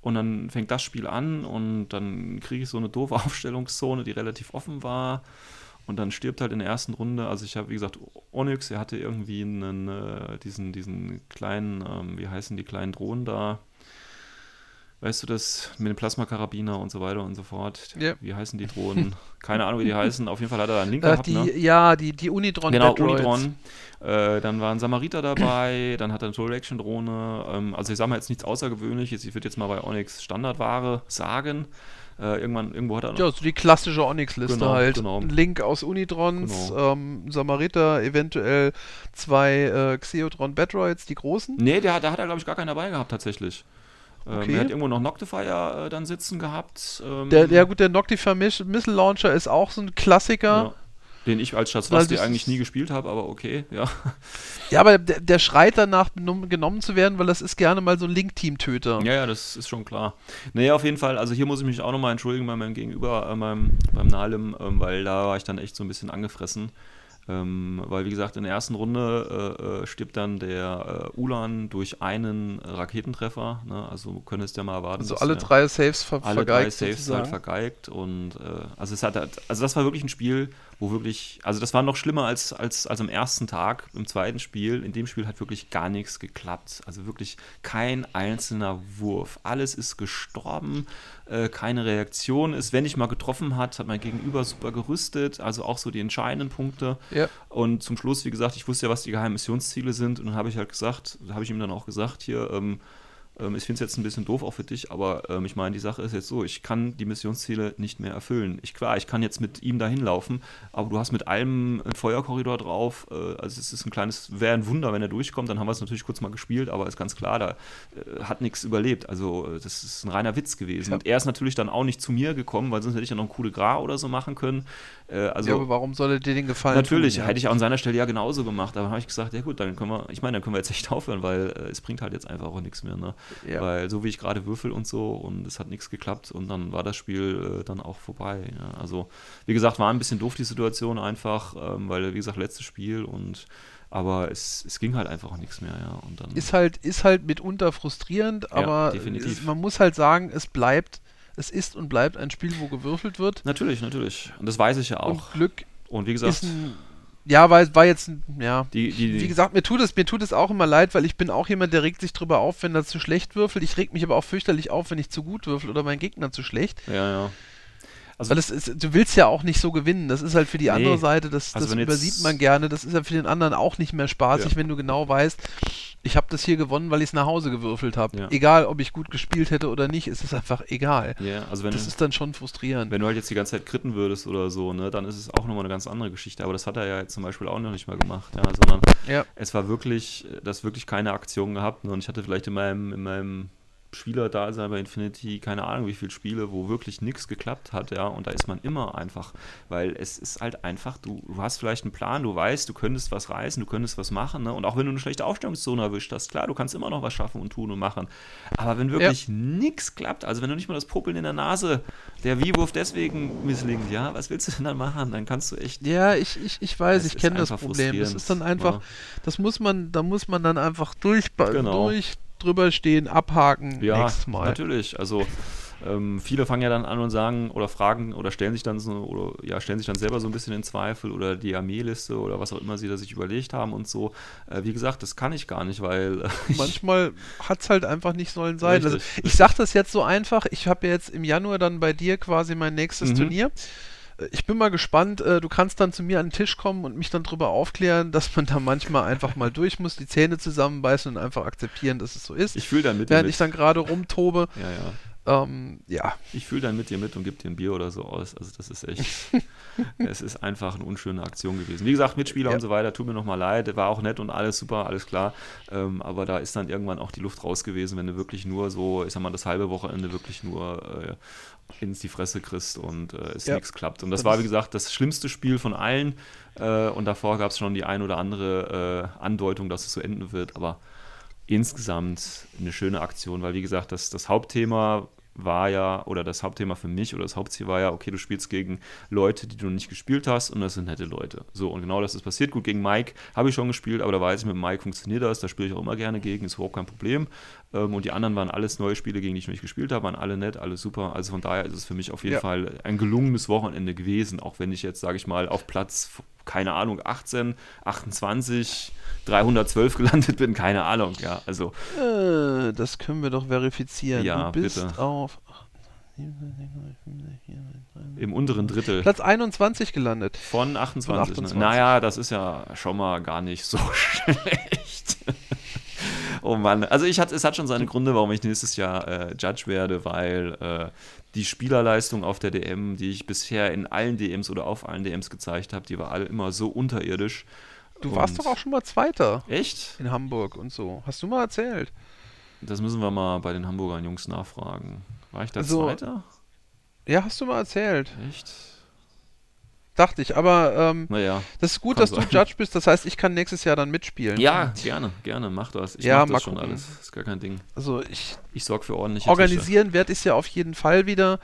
Und dann fängt das Spiel an und dann kriege ich so eine doofe Aufstellungszone, die relativ offen war. Und dann stirbt halt in der ersten Runde, also ich habe, wie gesagt, Onyx, er hatte irgendwie einen, äh, diesen, diesen kleinen, ähm, wie heißen die kleinen Drohnen da? Weißt du das, mit dem Plasmakarabiner und so weiter und so fort. Ja. Wie heißen die Drohnen? Keine Ahnung, wie die heißen. Auf jeden Fall hat er da einen Link äh, gehabt, die, ne? Ja, die, die Unitron Genau, Bedroids. Unitron. Äh, dann war ein Samariter dabei, dann hat er eine Total-Action-Drohne. Ähm, also ich sage mal jetzt nichts Außergewöhnliches. Ich würde jetzt mal bei Onyx Standardware sagen. Äh, irgendwann, irgendwo hat er noch Ja, so die klassische Onyx-Liste Genau, halt. genau. Ein Link aus Unitrons, Genau. ähm, Samariter, eventuell zwei äh, Xeotron Bedroids, die großen. Nee, der, hat- da hat er, glaube ich, gar keinen dabei gehabt, tatsächlich. Ähm, Okay. er hat irgendwo noch Noctifier äh, dann sitzen gehabt. Ähm, Der, der gut, der Noctifer Miss- Missile Launcher ist auch so ein Klassiker. ja, den ich als Schatzwasti eigentlich nie gespielt habe, aber okay, ja. Ja, aber der, der schreit danach genommen zu werden, weil das ist gerne mal so ein Link-Team-Töter. Ja, ja, das ist schon klar. Nee, auf jeden Fall, also hier muss ich mich auch nochmal entschuldigen bei meinem Gegenüber, äh, meinem, beim Nalim, ähm, weil da war ich dann echt so ein bisschen angefressen. Ähm, weil, wie gesagt, in der ersten Runde äh, äh, stirbt dann der äh, Ulan durch einen Raketentreffer. Ne? Also könntest ja mal erwarten. Also alle drei Saves ver alle drei vergeigt Saves sozusagen. halt vergeigt und äh, also es hat halt, also das war wirklich ein Spiel, wo wirklich, also das war noch schlimmer als, als, als am ersten Tag im zweiten Spiel. In dem Spiel hat wirklich gar nichts geklappt. Also wirklich kein einzelner Wurf. Alles ist gestorben, äh, keine Reaktion ist. Wenn ich mal getroffen hat, hat mein Gegenüber super gerüstet, also auch so die entscheidenden Punkte. Ja. Und zum Schluss, wie gesagt, ich wusste ja, was die geheimen Missionsziele sind. Und dann habe ich halt gesagt, habe ich ihm dann auch gesagt, hier, ähm, ähm, ich finde es jetzt ein bisschen doof auch für dich, aber ähm, ich meine, die Sache ist jetzt so, ich kann die Missionsziele nicht mehr erfüllen. Ich, klar, ich kann jetzt mit ihm dahin laufen, aber du hast mit allem einen Feuerkorridor drauf. Äh, also es ist ein kleines, wäre ein Wunder, wenn er durchkommt. Dann haben wir es natürlich kurz mal gespielt, aber ist ganz klar, da äh, hat nichts überlebt. Also äh, das ist ein reiner Witz gewesen. Ja. Und er ist natürlich dann auch nicht zu mir gekommen, weil sonst hätte ich ja noch einen Coup de Gras oder so machen können. Äh, also ja, aber warum soll er dir den Gefallen Natürlich, tun? ja? hätte ich auch an seiner Stelle ja genauso gemacht, aber habe ich gesagt, ja gut, dann können wir, ich meine, dann können wir jetzt echt aufhören, weil äh, es bringt halt jetzt einfach auch nichts mehr, ne? Ja. Weil so wie ich gerade würfel und so und es hat nichts geklappt und dann war das Spiel äh, dann auch vorbei. Ja? Also, wie gesagt, war ein bisschen doof die Situation einfach, ähm, weil, wie gesagt, letztes Spiel und aber es, es ging halt einfach auch nichts mehr, ja. Und dann Ist halt, ist halt mitunter frustrierend, aber definitiv. es, man muss halt sagen, es bleibt es ist und bleibt ein Spiel, wo gewürfelt wird. Natürlich, natürlich. Und das weiß ich ja auch. Und Glück Und wie gesagt, ist ein. Ja, war, war jetzt ja. die, die, die, Wie gesagt, mir tut es, mir tut es auch immer leid, weil ich bin auch jemand, der regt sich drüber auf, wenn er zu schlecht würfelt. Ich reg mich aber auch fürchterlich auf, wenn ich zu gut würfel oder mein Gegner zu schlecht. ja, ja. Also, Weil es ist, du willst ja auch nicht so gewinnen. Das ist halt für die andere Seite, das, Also das übersieht man gerne. Das ist ja für den anderen auch nicht mehr spaßig, Ja. wenn du genau weißt, ich habe das hier gewonnen, weil ich es nach Hause gewürfelt habe. Ja. Egal, ob ich gut gespielt hätte oder nicht, es ist einfach egal. ja, also wenn, Das ist dann schon frustrierend. wenn du halt jetzt die ganze Zeit kritten würdest oder so, ne, dann ist es auch nochmal eine ganz andere Geschichte. Aber das hat er ja jetzt zum Beispiel auch noch nicht mal gemacht, ja, sondern Ja. es war wirklich, das wirklich keine Aktion gehabt. Ne? Und ich hatte vielleicht in meinem, in meinem Spieler-Dasein bei Infinity, keine Ahnung, wie viele Spiele, wo wirklich nichts geklappt hat, ja, und da ist man immer einfach, weil es ist halt einfach, du, du hast vielleicht einen Plan, du weißt, du könntest was reißen, du könntest was machen, ne? und auch wenn du eine schlechte Aufstellungszone erwischt hast, klar, du kannst immer noch was schaffen und tun und machen, aber wenn wirklich nichts klappt, also wenn du nicht mal das Popeln in der Nase, der Wie-Wurf deswegen misslingt, ja, was willst du denn dann machen? Dann kannst du echt Ja, ich, ich, ich weiß, ich kenne das Problem. Das ist dann einfach, ne? das muss man, da muss man dann einfach durch, Genau. durch drüber stehen, abhaken, Ja, nächstes Mal. natürlich. Also ähm, viele fangen ja dann an und sagen oder fragen oder stellen sich dann so oder ja stellen sich dann selber so ein bisschen in Zweifel oder die Armeeliste oder was auch immer sie da sich überlegt haben und so. Äh, wie gesagt, das kann ich gar nicht, weil äh, Manchmal hat es halt einfach nicht sollen sein. Richtig, also, ich richtig. sag das jetzt so einfach, ich habe ja jetzt im Januar dann bei dir quasi mein nächstes Mhm. Turnier. Ich bin mal gespannt, äh, du kannst dann zu mir an den Tisch kommen und mich dann darüber aufklären, dass man da manchmal einfach mal durch muss, die Zähne zusammenbeißen und einfach akzeptieren, dass es so ist. ich fühle dann mit dir Während mit. ich dann gerade rumtobe, ja, ja. Ähm, ja, Ich fühle dann mit dir mit und gebe dir ein Bier oder so aus. Also das ist echt, es ist einfach eine unschöne Aktion gewesen. Wie gesagt, Mitspieler Ja. und so weiter, tut mir nochmal leid, war auch nett und alles super, alles klar. Ähm, aber da ist dann irgendwann auch die Luft raus gewesen, wenn du wirklich nur so, ich sag mal, das halbe Wochenende wirklich nur äh, ins die Fresse kriegst und äh, es Ja. nichts klappt. Und das, Das war, wie gesagt, das schlimmste Spiel von allen. Äh, und davor gab es schon die ein oder andere äh, Andeutung, dass es so enden wird. Aber insgesamt eine schöne Aktion, weil wie gesagt, das, das Hauptthema war ja, oder das Hauptthema für mich oder das Hauptziel war ja, okay, du spielst gegen Leute, die du noch nicht gespielt hast und das sind nette Leute. So, und genau das ist passiert. Gut, gegen Mike habe ich schon gespielt, aber da weiß ich, mit Mike funktioniert das, da spiele ich auch immer gerne gegen, ist überhaupt kein Problem. Ähm, und die anderen waren alles neue Spiele, gegen die ich noch nicht gespielt habe, waren alle nett, alles super. Also von daher ist es für mich auf jeden Ja. Fall ein gelungenes Wochenende gewesen, auch wenn ich jetzt, sage ich mal, auf Platz, keine Ahnung, 18, 28, 312 gelandet bin, keine Ahnung, ja, also äh, das können wir doch verifizieren. Ja, du bist bitte. auf im unteren Drittel. Platz 21 gelandet. Von 28. Von 28. Ne? Naja, das ist ja schon mal gar nicht so schlecht. oh Mann. Also ich hat, es hat schon seine Gründe, warum ich nächstes Jahr äh, Judge werde, weil äh, die Spielerleistung auf der DM, die ich bisher in allen DMs oder auf allen DMs gezeigt habe, die war alle immer so unterirdisch. Du warst Und- doch auch schon mal Zweiter Echt? in Hamburg und so. Hast du mal erzählt? Das müssen wir mal bei den Hamburgern Jungs nachfragen. War ich da Also- Zweiter? Ja, hast du mal erzählt. Echt? Dachte ich. Aber ähm, Naja. das ist gut, dass du sein. Judge bist. Das heißt, ich kann nächstes Jahr dann mitspielen. Ja, gerne, gerne, mach das. Ich Ja, mach das schon gucken. alles. Ist gar kein Ding. Also ich Ich sorge für ordentliche organisieren werde ich es ja auf jeden Fall wieder.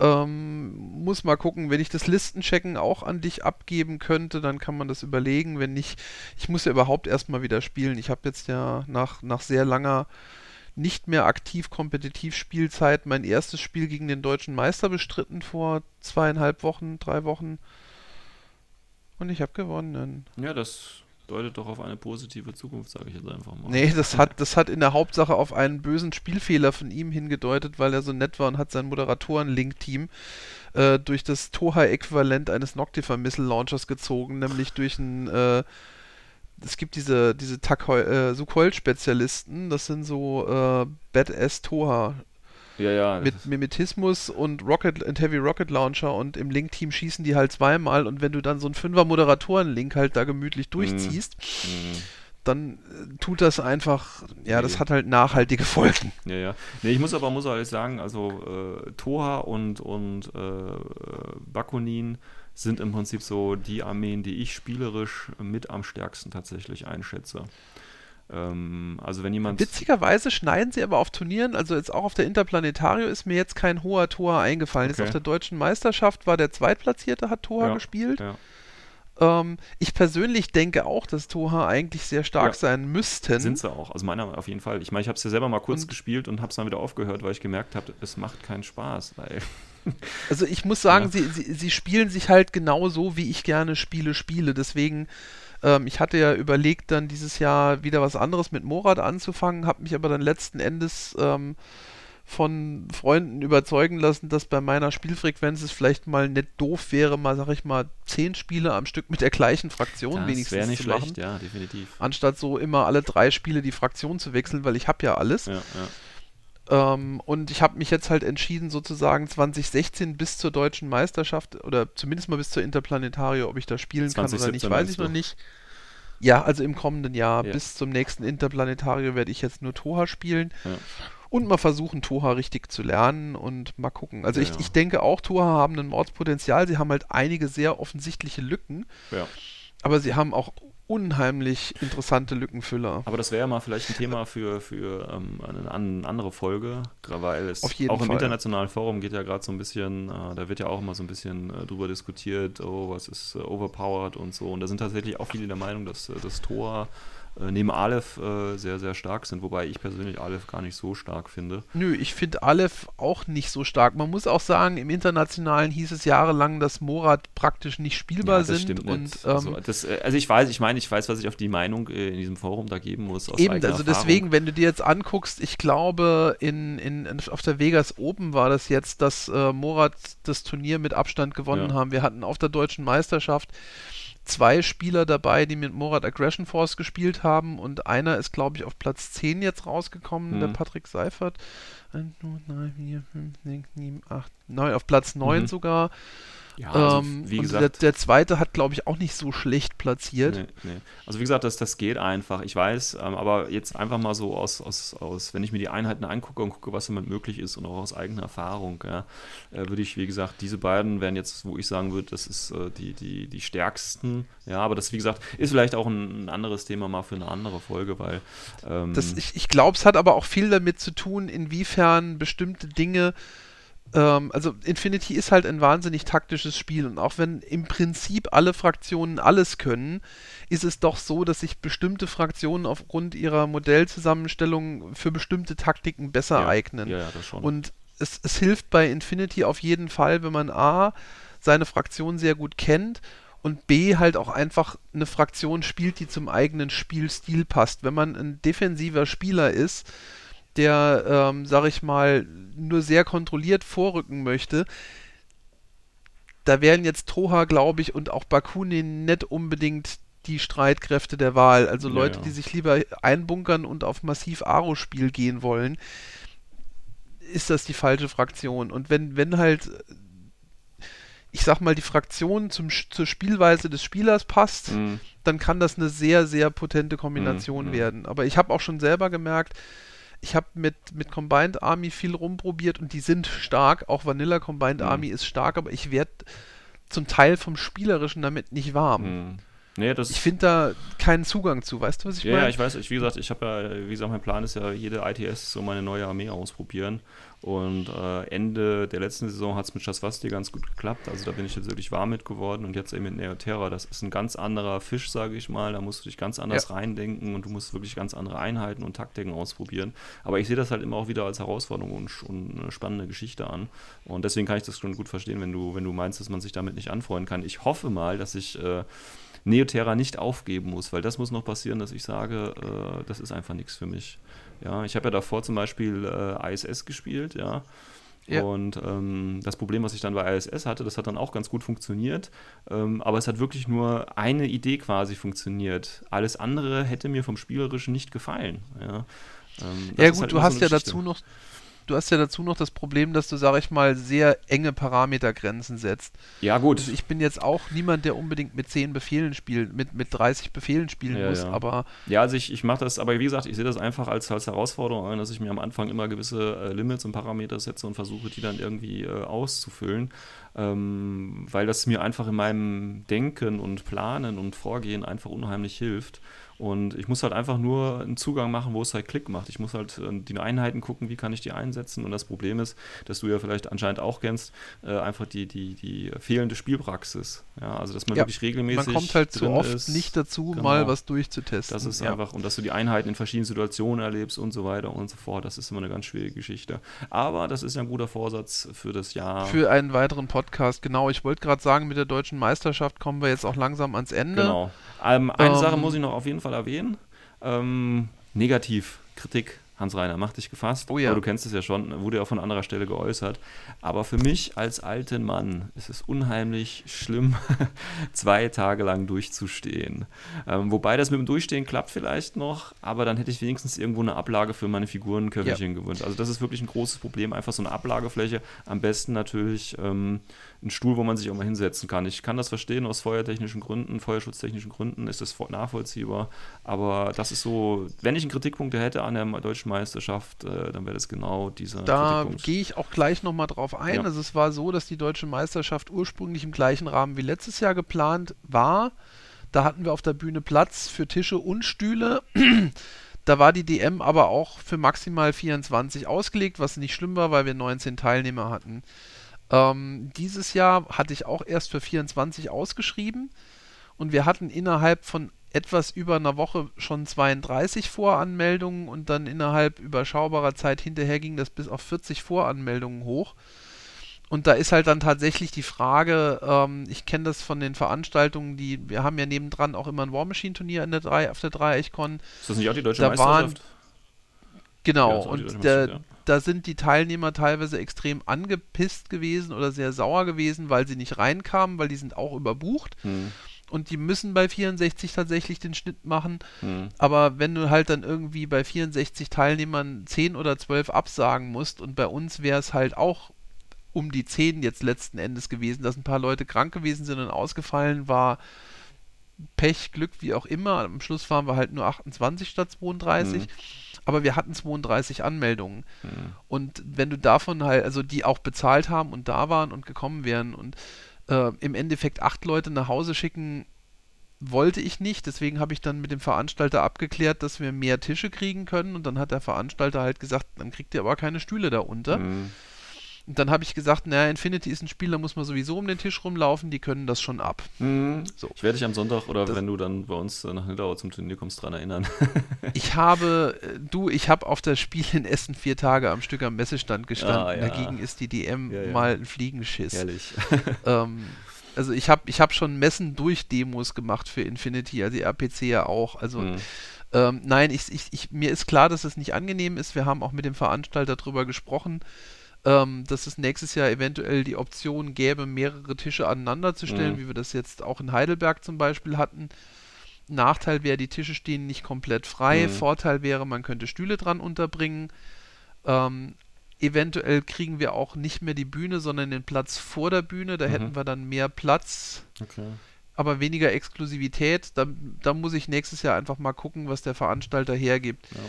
Ähm, muss mal gucken, wenn ich das Listenchecken auch an dich abgeben könnte, dann kann man das überlegen. Wenn nicht, ich muss ja überhaupt erstmal wieder spielen. Ich habe jetzt ja nach, nach sehr langer nicht mehr aktiv kompetitiv Spielzeit mein erstes Spiel gegen den deutschen Tische bestritten vor zweieinhalb Wochen, drei Wochen. Und ich habe gewonnen. Ja, das deutet doch auf eine positive Zukunft, sage ich jetzt einfach mal. Nee, das hat, das hat in der Hauptsache auf einen bösen Spielfehler von ihm hingedeutet, weil er so nett war und hat sein Moderatoren-Link-Team äh, durch das Toha-Äquivalent eines Noctifer-Missile-Launchers gezogen, nämlich durch ein äh, es gibt diese, diese Takhoi- äh, Sukhoi-Spezialisten, das sind so äh, Badass Toha Ja, ja. mit Mimetismus und Rocket und Heavy Rocket Launcher und im Link-Team schießen die halt zweimal und wenn du dann so einen Fünfer-Moderatoren-Link halt da gemütlich durchziehst, Mhm. dann äh, tut das einfach, ja, das Nee. hat halt nachhaltige Folgen. Ja, ja. Nee, ich muss aber muss ehrlich sagen, also äh, Toha und, und äh, Bakunin sind im Prinzip so die Armeen, die ich spielerisch mit am stärksten tatsächlich einschätze. Ähm, also wenn jemand. Witzigerweise schneiden sie aber auf Turnieren, also jetzt auch auf der Interplanetario ist mir jetzt kein hoher Toa eingefallen. Jetzt Okay. auf der deutschen Meisterschaft war der Zweitplatzierte, hat Toa Ja, gespielt. Ja. Ähm, ich persönlich denke auch, dass Toha eigentlich sehr stark Ja. sein müssten. Sind sie auch. Also meiner auf jeden Fall. Ich meine, ich habe es ja selber mal kurz Und- gespielt und habe es dann wieder aufgehört, weil ich gemerkt habe, es macht keinen Spaß. Weil Also ich muss sagen, Ja. sie, sie, sie spielen sich halt genau so, wie ich gerne Spiele spiele. Deswegen, ähm, ich hatte ja überlegt, dann dieses Jahr wieder was anderes mit Morat anzufangen, habe mich aber dann letzten Endes ähm, von Freunden überzeugen lassen, dass bei meiner Spielfrequenz es vielleicht mal nicht doof wäre, mal, sag ich mal, zehn Spiele am Stück mit der gleichen Fraktion das wenigstens wäre nicht zu machen. schlecht, ja, definitiv. Anstatt so immer alle drei Spiele die Fraktion zu wechseln, weil ich habe ja alles. Ja, ja. Ähm, und ich habe mich jetzt halt entschieden, sozusagen 2016 bis zur deutschen Meisterschaft oder zumindest mal bis zur Interplanetario, ob ich da spielen kann oder nicht, 2017 weiß ich noch nicht. Ja, also im kommenden Jahr Ja. bis zum nächsten Interplanetario werde ich jetzt nur Toha spielen. Ja. Und mal versuchen, Toha richtig zu lernen und mal gucken. Also Ja, ich, ich denke auch, Toha haben ein Mordspotenzial. Sie haben halt einige sehr offensichtliche Lücken, ja. aber sie haben auch unheimlich interessante Lückenfüller. Aber das wäre ja mal vielleicht ein Thema für, für ähm, eine, an- andere Folge, weil es auch im Fall. internationalen Forum geht ja gerade so ein bisschen, äh, da wird ja auch immer so ein bisschen äh, drüber diskutiert, oh, was ist äh, overpowered und so. Und da sind tatsächlich auch viele der Meinung, dass äh, das Tor neben Aleph äh, sehr, sehr stark sind, wobei ich persönlich Aleph gar nicht so stark finde. Nö, ich finde Aleph auch nicht so stark. Man muss auch sagen, im Internationalen hieß es jahrelang, dass Morat praktisch nicht spielbar das sind. stimmt und nicht. ähm, also, das, äh, also ich weiß, ich meine, ich weiß, was ich auf die Meinung äh, in diesem Forum da geben muss. Eben, also Erfahrung. deswegen, wenn du dir jetzt anguckst, ich glaube, in, in, in, auf der Vegas Open war das jetzt, dass äh, Morat das Turnier mit Abstand gewonnen Ja. haben. Wir hatten auf der deutschen Meisterschaft zwei Spieler dabei, die mit Morat Aggression Force gespielt haben und einer ist, glaube ich, auf Platz 10 jetzt rausgekommen, Mhm. der Patrick Seifert. 1, 2, 3, 4, 5, 6, 7, 8, 9, auf Platz 9 Mhm. sogar. Ja, also, ähm, wie gesagt, der, der zweite hat, glaube ich, auch nicht so schlecht platziert. Nee, nee. Also wie gesagt, das, das geht einfach. Ich weiß, ähm, aber jetzt einfach mal so aus, aus, aus, wenn ich mir die Einheiten angucke und gucke, was damit möglich ist und auch aus eigener Erfahrung, ja, äh, würde ich, wie gesagt, diese beiden wären jetzt, wo ich sagen würde, das ist äh, die, die, die stärksten. Ja, aber das, wie gesagt, ist vielleicht auch ein, ein anderes Thema mal für eine andere Folge, weil ähm, Das, ich ich glaube, es hat aber auch viel damit zu tun, inwiefern bestimmte Dinge. Ähm, also, Infinity ist halt ein wahnsinnig taktisches Spiel und auch wenn im Prinzip alle Fraktionen alles können, ist es doch so, dass sich bestimmte Fraktionen aufgrund ihrer Modellzusammenstellung für bestimmte Taktiken besser ja, eignen. Ja, ja, das schon. Und es, es hilft bei Infinity auf jeden Fall, wenn man A, seine Fraktion sehr gut kennt und B, halt auch einfach eine Fraktion spielt, die zum eigenen Spielstil passt. Wenn man ein defensiver Spieler ist, der, ähm, sag ich mal, nur sehr kontrolliert vorrücken möchte, da wären jetzt Toha, glaube ich, und auch Bakunin nicht unbedingt die Streitkräfte der Wahl. Also Ja, Leute, ja. die sich lieber einbunkern und auf massiv Aro-Spiel gehen wollen, ist das die falsche Fraktion. Und wenn, wenn halt, ich sag mal, die Fraktion zum, zur Spielweise des Spielers passt, Mhm. dann kann das eine sehr, sehr potente Kombination Mhm, mhm. werden. Aber ich habe auch schon selber gemerkt, ich habe mit, mit Combined Army viel rumprobiert und die sind stark. Auch Vanilla Combined Mhm. Army ist stark, aber ich werde zum Teil vom Spielerischen damit nicht warm. Mhm. Nee, das Ich finde da keinen Zugang zu. Weißt du, was ich Ja, meine? ja, ich weiß, ich, wie gesagt, ich habe ja, wie gesagt, mein Plan ist ja, jede ITS so meine neue Armee ausprobieren. Und äh, Ende der letzten Saison hat es mit Shaswasti ganz gut geklappt. Also da bin ich jetzt wirklich warm mit geworden. Und jetzt eben mit Neoterra, das ist ein ganz anderer Fisch, sage ich mal. Da musst du dich ganz anders Ja. reindenken und du musst wirklich ganz andere Einheiten und Taktiken ausprobieren. Aber ich sehe das halt immer auch wieder als Herausforderung und, und eine spannende Geschichte an. Und deswegen kann ich das schon gut verstehen, wenn du, wenn du meinst, dass man sich damit nicht anfreunden kann. Ich hoffe mal, dass ich äh, Neoterra nicht aufgeben muss, weil das muss noch passieren, dass ich sage, äh, das ist einfach nichts für mich. Ja, ich habe ja davor zum Beispiel äh, ISS gespielt, ja. Ja. Und ähm, das Problem, was ich dann bei ISS hatte, das hat dann auch ganz gut funktioniert. Ähm, aber es hat wirklich nur eine Idee quasi funktioniert. Alles andere hätte mir vom Spielerischen nicht gefallen. Ja, ähm, Ja gut, halt du so hast eine ja dazu noch, du hast ja dazu noch das Problem, dass du, sag ich mal, sehr enge Parametergrenzen setzt. Ja, gut. Also ich bin jetzt auch niemand, der unbedingt mit 10 Befehlen spielt, mit, mit 30 Befehlen spielen Ja, muss, ja. aber Ja, also ich, ich mache das, aber wie gesagt, ich sehe das einfach als, als Herausforderung an, dass ich mir am Anfang immer gewisse äh, Limits und Parameter setze und versuche, die dann irgendwie äh, auszufüllen, ähm, weil das mir einfach in meinem Denken und Planen und Vorgehen einfach unheimlich hilft. Und ich muss halt einfach nur einen Zugang machen, wo es halt Klick macht. Ich muss halt äh, die Einheiten gucken, wie kann ich die einsetzen. Und das Problem ist, dass du ja vielleicht anscheinend auch kennst, äh, einfach die, die, die fehlende Spielpraxis. Ja, also dass man Ja, wirklich regelmäßig. Man kommt halt zu oft ist. nicht dazu, Genau. mal was durchzutesten. Das ist ja. einfach, und dass du die Einheiten in verschiedenen Situationen erlebst und so weiter und so fort. Das ist immer eine ganz schwierige Geschichte. Aber das ist ja ein guter Vorsatz für das Jahr. Für einen weiteren Podcast, genau. Ich wollte gerade sagen, mit der deutschen Meisterschaft kommen wir jetzt auch langsam ans Ende. Genau. Ähm, eine Ähm, Sache muss ich noch auf jeden Fall erwähnen. Ähm, negativ, Kritik. Hans Reiner, mach dich gefasst. Oh ja. Aber du kennst es ja schon, wurde ja auch von anderer Stelle geäußert. Aber für mich als alten Mann ist es unheimlich schlimm, zwei Tage lang durchzustehen. Ähm, wobei das mit dem Durchstehen klappt vielleicht noch, aber dann hätte ich wenigstens irgendwo eine Ablage für meine Figurenköfferchen gewünscht. Also das ist wirklich ein großes Problem, einfach so eine Ablagefläche. Am besten natürlich ähm, ein Stuhl, wo man sich auch mal hinsetzen kann. Ich kann das verstehen aus feuertechnischen Gründen, feuerschutztechnischen Gründen ist das vo- nachvollziehbar. Aber das ist so, wenn ich einen Kritikpunkt hätte an der deutschen Meisterschaft, äh, dann wäre das genau dieser Da gehe ich auch gleich nochmal drauf ein. Ja. Also es war so, dass die deutsche Meisterschaft ursprünglich im gleichen Rahmen wie letztes Jahr geplant war. Da hatten wir auf der Bühne Platz für Tische und Stühle. Da war die DM aber auch für maximal 24 ausgelegt, was nicht schlimm war, weil wir 19 Teilnehmer hatten. Ähm, dieses Jahr hatte ich auch erst für 24 ausgeschrieben und wir hatten innerhalb von etwas über einer Woche schon 32 Voranmeldungen und dann innerhalb überschaubarer Zeit hinterher ging das bis auf 40 Voranmeldungen hoch. Und da ist halt dann tatsächlich die Frage, ähm, ich kenne das von den Veranstaltungen, die, wir haben ja nebendran auch immer ein War Machine Turnier in der 3, auf der Dreieckcon. Ist das nicht auch die deutsche Da waren- Meisterschaft? Genau, Ja, und Meisterschaft, da sind die Teilnehmer teilweise extrem angepisst gewesen oder sehr sauer gewesen, weil sie nicht reinkamen, weil die sind auch überbucht. Hm, Und die müssen bei 64 tatsächlich den Schnitt machen. hm. Aber wenn du halt dann irgendwie bei 64 Teilnehmern 10 oder 12 absagen musst und bei uns wäre es halt auch um die 10 jetzt letzten Endes gewesen, dass ein paar Leute krank gewesen sind und ausgefallen war, Pech, Glück, wie auch immer. Am Schluss waren wir halt nur 28 statt 32. Mhm. Aber wir hatten 32 Anmeldungen. Mhm. Und wenn du davon halt, also die auch bezahlt haben und da waren und gekommen wären und äh, im Endeffekt acht Leute nach Hause schicken, wollte ich nicht. Deswegen habe ich dann mit dem Veranstalter abgeklärt, dass wir mehr Tische kriegen können. Und dann hat der Veranstalter halt gesagt, dann kriegt ihr aber keine Stühle da unter. Hm. Und dann habe ich gesagt, naja, Infinity ist ein Spiel, da muss man sowieso um den Tisch rumlaufen, die können das schon ab. Hm. So. Ich werde dich am Sonntag oder Das- wenn du dann bei uns äh, nach Nidau zum Turnier kommst, dran erinnern. Ich habe, äh, du, ich habe auf das Spiel in Essen vier Tage am Stück am Messestand gestanden. Ah, ja. Dagegen ist die DM Ja, ja. mal ein Fliegenschiss. Ehrlich. ähm, also ich habe ich hab schon Messen durch Demos gemacht für Infinity, also die RPC ja auch. Also Hm. ähm, nein, ich, ich, ich, mir ist klar, dass es nicht angenehm ist. Wir haben auch mit dem Veranstalter darüber gesprochen, ähm, dass es nächstes Jahr eventuell die Option gäbe, mehrere Tische aneinander zu stellen, Mhm. wie wir das jetzt auch in Heidelberg zum Beispiel hatten. Nachteil wäre, die Tische stehen nicht komplett frei. Mhm. Vorteil wäre, man könnte Stühle dran unterbringen. Ähm, eventuell kriegen wir auch nicht mehr die Bühne, sondern den Platz vor der Bühne. Da Mhm. hätten wir dann mehr Platz, Okay. aber weniger Exklusivität. Da, da muss ich nächstes Jahr einfach mal gucken, was der Veranstalter hergibt. Ja.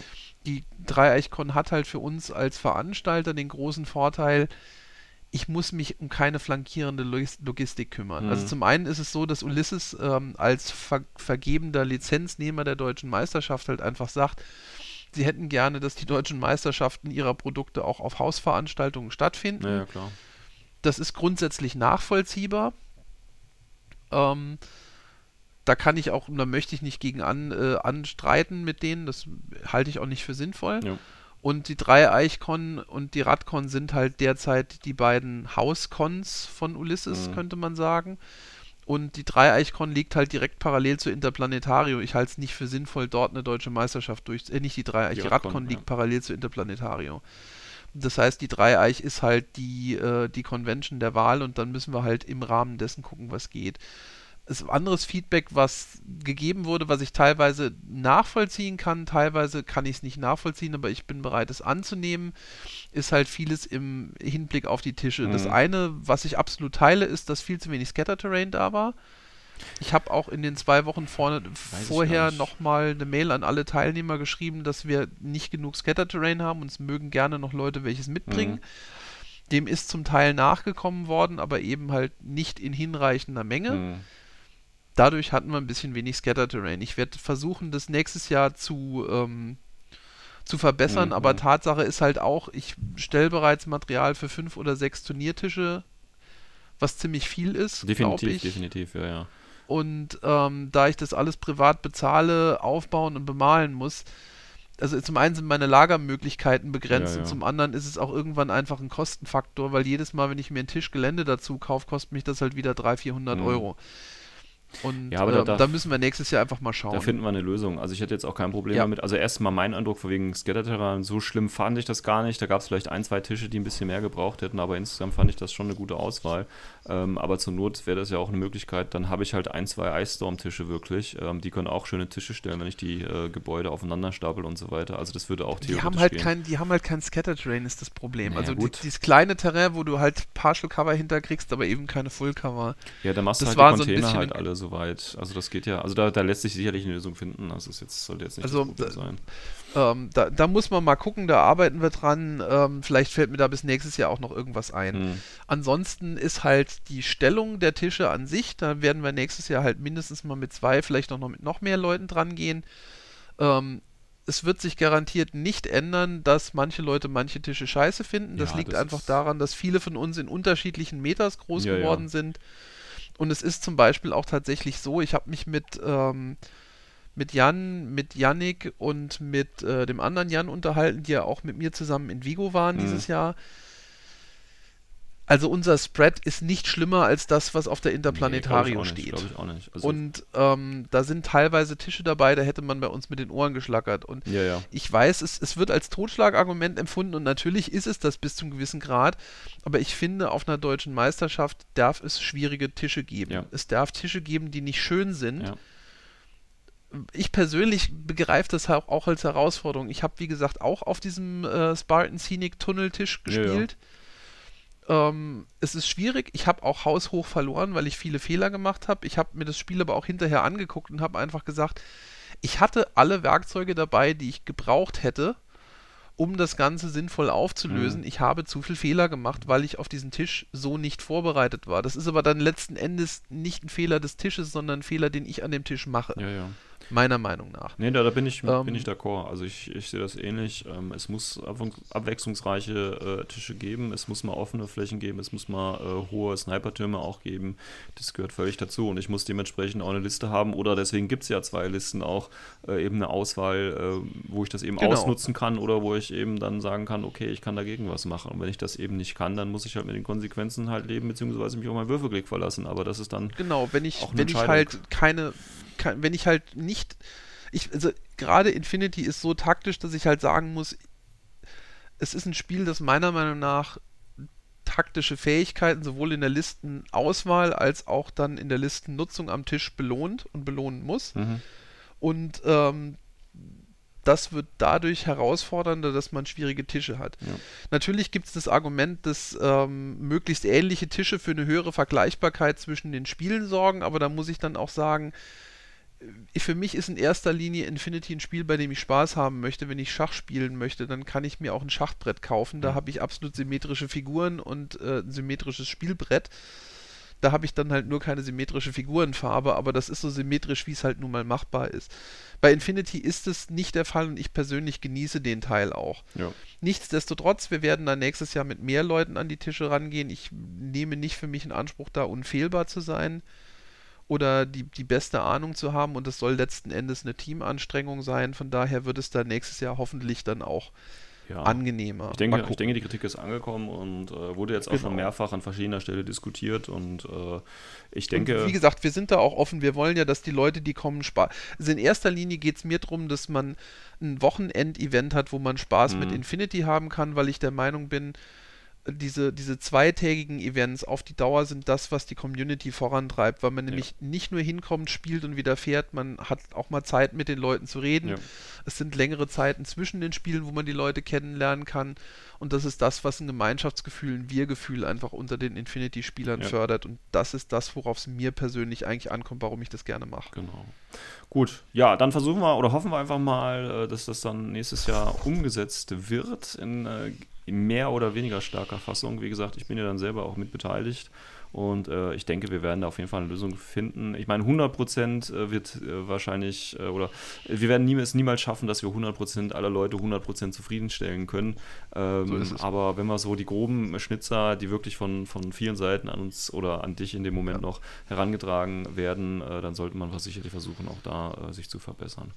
Die Dreieichkon hat halt für uns als Veranstalter den großen Vorteil, ich muss mich um keine flankierende Logis- Logistik kümmern. Mhm. Also zum einen ist es so, dass Ulysses ähm, als ver vergebender Lizenznehmer der deutschen Meisterschaft halt einfach sagt, sie hätten gerne, dass die deutschen Meisterschaften ihrer Produkte auch auf Hausveranstaltungen stattfinden. Ja, ja, klar. Das ist grundsätzlich nachvollziehbar. Ähm, da kann ich auch, und da möchte ich nicht gegen an, äh, anstreiten mit denen, das halte ich auch nicht für sinnvoll. Ja. Und die drei Eichcon und die Radcon sind halt derzeit die beiden Hauscons von Ulysses, Mhm. könnte man sagen. Und die drei Eichcon liegt halt direkt parallel zu Interplanetario. Ich halte es nicht für sinnvoll, dort eine deutsche Meisterschaft durch. Äh, nicht die drei Eich, Die die Radcon, Radcon ja. liegt parallel zu Interplanetario. Das heißt, die Dreieich ist halt die, äh, die Convention der Wahl und dann müssen wir halt im Rahmen dessen gucken, was geht. Es anderes Feedback, was gegeben wurde, was ich teilweise nachvollziehen kann, teilweise kann ich es nicht nachvollziehen, aber ich bin bereit, es anzunehmen, ist halt vieles im Hinblick auf die Tische. Das Mhm. eine, was ich absolut teile, ist, dass viel zu wenig Scatter-Terrain da war. Ich habe auch in den zwei Wochen vorne, vorher nochmal eine Mail an alle Teilnehmer geschrieben, dass wir nicht genug Scatter-Terrain haben und es mögen gerne noch Leute welches mitbringen. Mhm. Dem ist zum Teil nachgekommen worden, aber eben halt nicht in hinreichender Menge. Hm. Dadurch hatten wir ein bisschen wenig Scatter-Terrain. Ich werde versuchen, das nächstes Jahr zu, ähm, zu verbessern, Mhm. aber Tatsache ist halt auch, ich stelle bereits Material für fünf oder sechs Turniertische, was ziemlich viel ist, Definitiv, ich. definitiv, ja, ja. Und ähm, da ich das alles privat bezahle, aufbauen und bemalen muss, also zum einen sind meine Lagermöglichkeiten begrenzt Ja, ja. und zum anderen ist es auch irgendwann einfach ein Kostenfaktor, weil jedes Mal, wenn ich mir einen Tisch Gelände dazu kaufe, kostet mich das halt wieder 300, 400 Mhm. Euro. Und Ja, aber da darf- da müssen wir nächstes Jahr einfach mal schauen. Da finden wir eine Lösung. Also ich hätte jetzt auch kein Problem Ja. damit. Also erstmal mein Eindruck von wegen Scatterterran, so schlimm fand ich das gar nicht. Da gab es vielleicht ein, zwei Tische, die ein bisschen mehr gebraucht hätten, aber insgesamt fand ich das schon eine gute Auswahl. Ähm, aber zur Not wäre das ja auch eine Möglichkeit. Dann habe ich halt ein, zwei Ice Storm-Tische wirklich. Ähm, die können auch schöne Tische stellen, wenn ich die äh, Gebäude aufeinander stapel und so weiter. Also das würde auch die theoretisch haben halt gehen. kein, die haben halt kein Scatter Terrain, ist das Problem. Naja, also die, dieses kleine Terrain, wo du halt Partial Cover hinterkriegst, aber eben keine Full Cover. Ja, da machst du Das halt die so Container bisschen halt alle soweit. Also das geht ja, also da, da lässt sich sicherlich eine Lösung finden. Also es jetzt, sollte jetzt nicht Also, das Problem sein. Ähm, da, da muss man mal gucken, da arbeiten wir dran. Ähm, vielleicht fällt mir da bis nächstes Jahr auch noch irgendwas ein. Hm. Ansonsten ist halt die Stellung der Tische an sich, da werden wir nächstes Jahr halt mindestens mal mit zwei, vielleicht auch noch mit noch mehr Leuten dran gehen. Ähm, es wird sich garantiert nicht ändern, dass manche Leute manche Tische scheiße finden. Das Ja, liegt das einfach daran, dass viele von uns in unterschiedlichen Meters groß Ja, ja. geworden sind. Und es ist zum Beispiel auch tatsächlich so, ich habe mich mit, ähm, mit Jan, mit Yannick und mit äh, dem anderen Jan unterhalten, die ja auch mit mir zusammen in Vigo waren Mhm. dieses Jahr. Also unser Spread ist nicht schlimmer als das, was auf der Interplanetario nee, steht. Glaube ich auch nicht. Also, Und ähm, da sind teilweise Tische dabei, da hätte man bei uns mit den Ohren geschlackert. Und ja, ja. ich weiß, es, es wird als Totschlagargument empfunden und natürlich ist es das bis zum gewissen Grad, aber ich finde, auf einer deutschen Meisterschaft darf es schwierige Tische geben. Ja. Es darf Tische geben, die nicht schön sind. Ja. Ich persönlich begreife das auch, auch als Herausforderung. Ich habe, wie gesagt, auch auf diesem äh, Spartan Scenic Tunneltisch Ja, ja. gespielt. Ähm, es ist schwierig. Ich habe auch haushoch verloren, weil ich viele Fehler gemacht habe. Ich habe mir das Spiel aber auch hinterher angeguckt und habe einfach gesagt, ich hatte alle Werkzeuge dabei, die ich gebraucht hätte, um das Ganze sinnvoll aufzulösen. Mhm. Ich habe zu viel Fehler gemacht, weil ich auf diesen Tisch so nicht vorbereitet war. Das ist aber dann letzten Endes nicht ein Fehler des Tisches, sondern ein Fehler, den ich an dem Tisch mache. Ja, ja. Meiner Meinung nach. Nee, da, da bin ich, Ähm, bin ich d'accord. Also ich, ich sehe das ähnlich. Ähm, es muss abwech- abwechslungsreiche äh, Tische geben, es muss mal offene Flächen geben, es muss mal äh, hohe Snipertürme auch geben. Das gehört völlig dazu und ich muss dementsprechend auch eine Liste haben oder deswegen gibt es ja zwei Listen auch, äh, eben eine Auswahl, äh, wo ich das eben Genau. ausnutzen kann oder wo ich eben dann sagen kann, okay, ich kann dagegen was machen. Und wenn ich das eben nicht kann, dann muss ich halt mit den Konsequenzen halt leben, beziehungsweise mich auf meinen Würfelklick verlassen. Aber das ist dann Genau, wenn ich, wenn ich halt keine, kein, wenn ich halt nicht, ich, also gerade Infinity ist so taktisch, dass ich halt sagen muss, es ist ein Spiel, das meiner Meinung nach taktische Fähigkeiten sowohl in der Listenauswahl als auch dann in der Listennutzung am Tisch belohnt und belohnen muss. Mhm. Und ähm, das wird dadurch herausfordernder, dass man schwierige Tische hat. Ja. Natürlich gibt es das Argument, dass ähm, möglichst ähnliche Tische für eine höhere Vergleichbarkeit zwischen den Spielen sorgen, aber da muss ich dann auch sagen, für mich ist in erster Linie Infinity ein Spiel, bei dem ich Spaß haben möchte. Wenn ich Schach spielen möchte, dann kann ich mir auch ein Schachbrett kaufen. Da Mhm. habe ich absolut symmetrische Figuren und äh, ein symmetrisches Spielbrett. Da habe ich dann halt nur keine symmetrische Figurenfarbe, aber das ist so symmetrisch, wie es halt nun mal machbar ist. Bei Infinity ist es nicht der Fall und ich persönlich genieße den Teil auch. ja. Nichtsdestotrotz, wir werden dann nächstes Jahr mit mehr Leuten an die Tische rangehen. Ich nehme nicht für mich in Anspruch, da unfehlbar zu sein oder die, die beste Ahnung zu haben und es soll letzten Endes eine Teamanstrengung sein. Von daher wird es dann nächstes Jahr hoffentlich dann auch ja. angenehmer. Ich denke, ich denke, die Kritik ist angekommen und äh, wurde jetzt auch Genau. schon mehrfach an verschiedener Stelle diskutiert und äh, ich denke, Und wie gesagt, wir sind da auch offen. Wir wollen ja, dass die Leute, die kommen, Spaß. Also in erster Linie geht es mir darum, dass man ein Wochenend-Event hat, wo man Spaß mit Mhm. Infinity haben kann, weil ich der Meinung bin, diese, diese zweitägigen Events auf die Dauer sind das, was die Community vorantreibt, weil man nämlich nicht nur hinkommt, spielt und wieder fährt, man hat auch mal Zeit mit den Leuten zu reden. Ja. Es sind längere Zeiten zwischen den Spielen, wo man die Leute kennenlernen kann. Und das ist das, was ein Gemeinschaftsgefühl, ein Wir-Gefühl einfach unter den Infinity-Spielern Ja. fördert. Und das ist das, worauf es mir persönlich eigentlich ankommt, warum ich das gerne mache. Genau. Gut, ja, dann versuchen wir oder hoffen wir einfach mal, äh, dass das dann nächstes Jahr umgesetzt wird in, äh, in mehr oder weniger starker Fassung. Wie gesagt, ich bin ja dann selber auch mit beteiligt Und äh, ich denke, wir werden da auf jeden Fall eine Lösung finden. Ich meine, 100 Prozent äh, wird äh, wahrscheinlich, äh, oder wir werden nie, es niemals schaffen, dass wir 100 Prozent aller Leute 100 Prozent zufriedenstellen können. Ähm, so aber wenn wir so die groben Schnitzer, die wirklich von, von vielen Seiten an uns oder an dich in dem Moment ja. noch herangetragen werden, äh, dann sollte man sicherlich versuchen, auch da sich zu verbessern.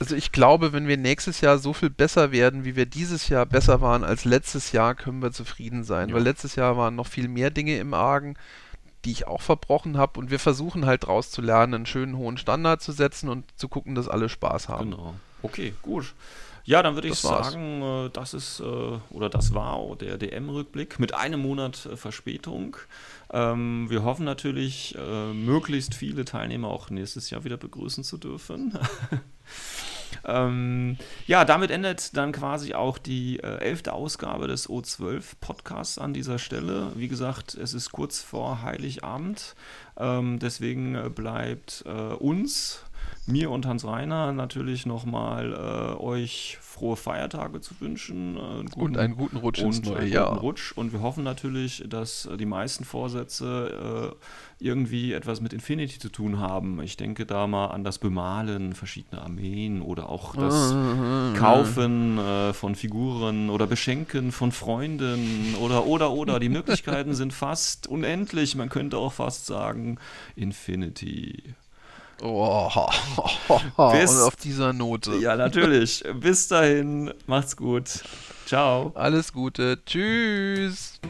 Also ich glaube, wenn wir nächstes Jahr so viel besser werden, wie wir dieses Jahr besser waren als letztes Jahr, können wir zufrieden sein. Ja. Weil letztes Jahr waren noch viel mehr Dinge im Argen, die ich auch verbrochen habe. Und wir versuchen halt daraus zu lernen, einen schönen hohen Standard zu setzen und zu gucken, dass alle Spaß haben. Genau. Okay, gut. Ja, dann würde ich sagen, äh, das ist äh, oder das war der DM-Rückblick mit einem Monat äh, Verspätung. Ähm, wir hoffen natürlich, möglichst viele Teilnehmer auch nächstes Jahr wieder begrüßen zu dürfen. Ähm, ja, damit endet dann quasi auch die äh, elfte Ausgabe des O12 Podcasts an dieser Stelle. Wie gesagt, es ist kurz vor Heiligabend. Ähm, deswegen äh, bleibt äh, uns, mir und Hans Reiner natürlich nochmal äh, euch frohe Feiertage zu wünschen. Äh, guten, und einen guten Rutsch ins neue Jahr. Rutsch. Und wir hoffen natürlich, dass die meisten Vorsätze äh, irgendwie etwas mit Infinity zu tun haben. Ich denke da mal an das Bemalen verschiedener Armeen oder auch das Kaufen äh, von Figuren oder Beschenken von Freunden oder oder oder. Die Möglichkeiten sind fast unendlich. Man könnte auch fast sagen Infinity. Oh, Bis, und auf dieser Note. Ja, natürlich. Bis dahin, macht's gut. Ciao. Alles Gute. Tschüss.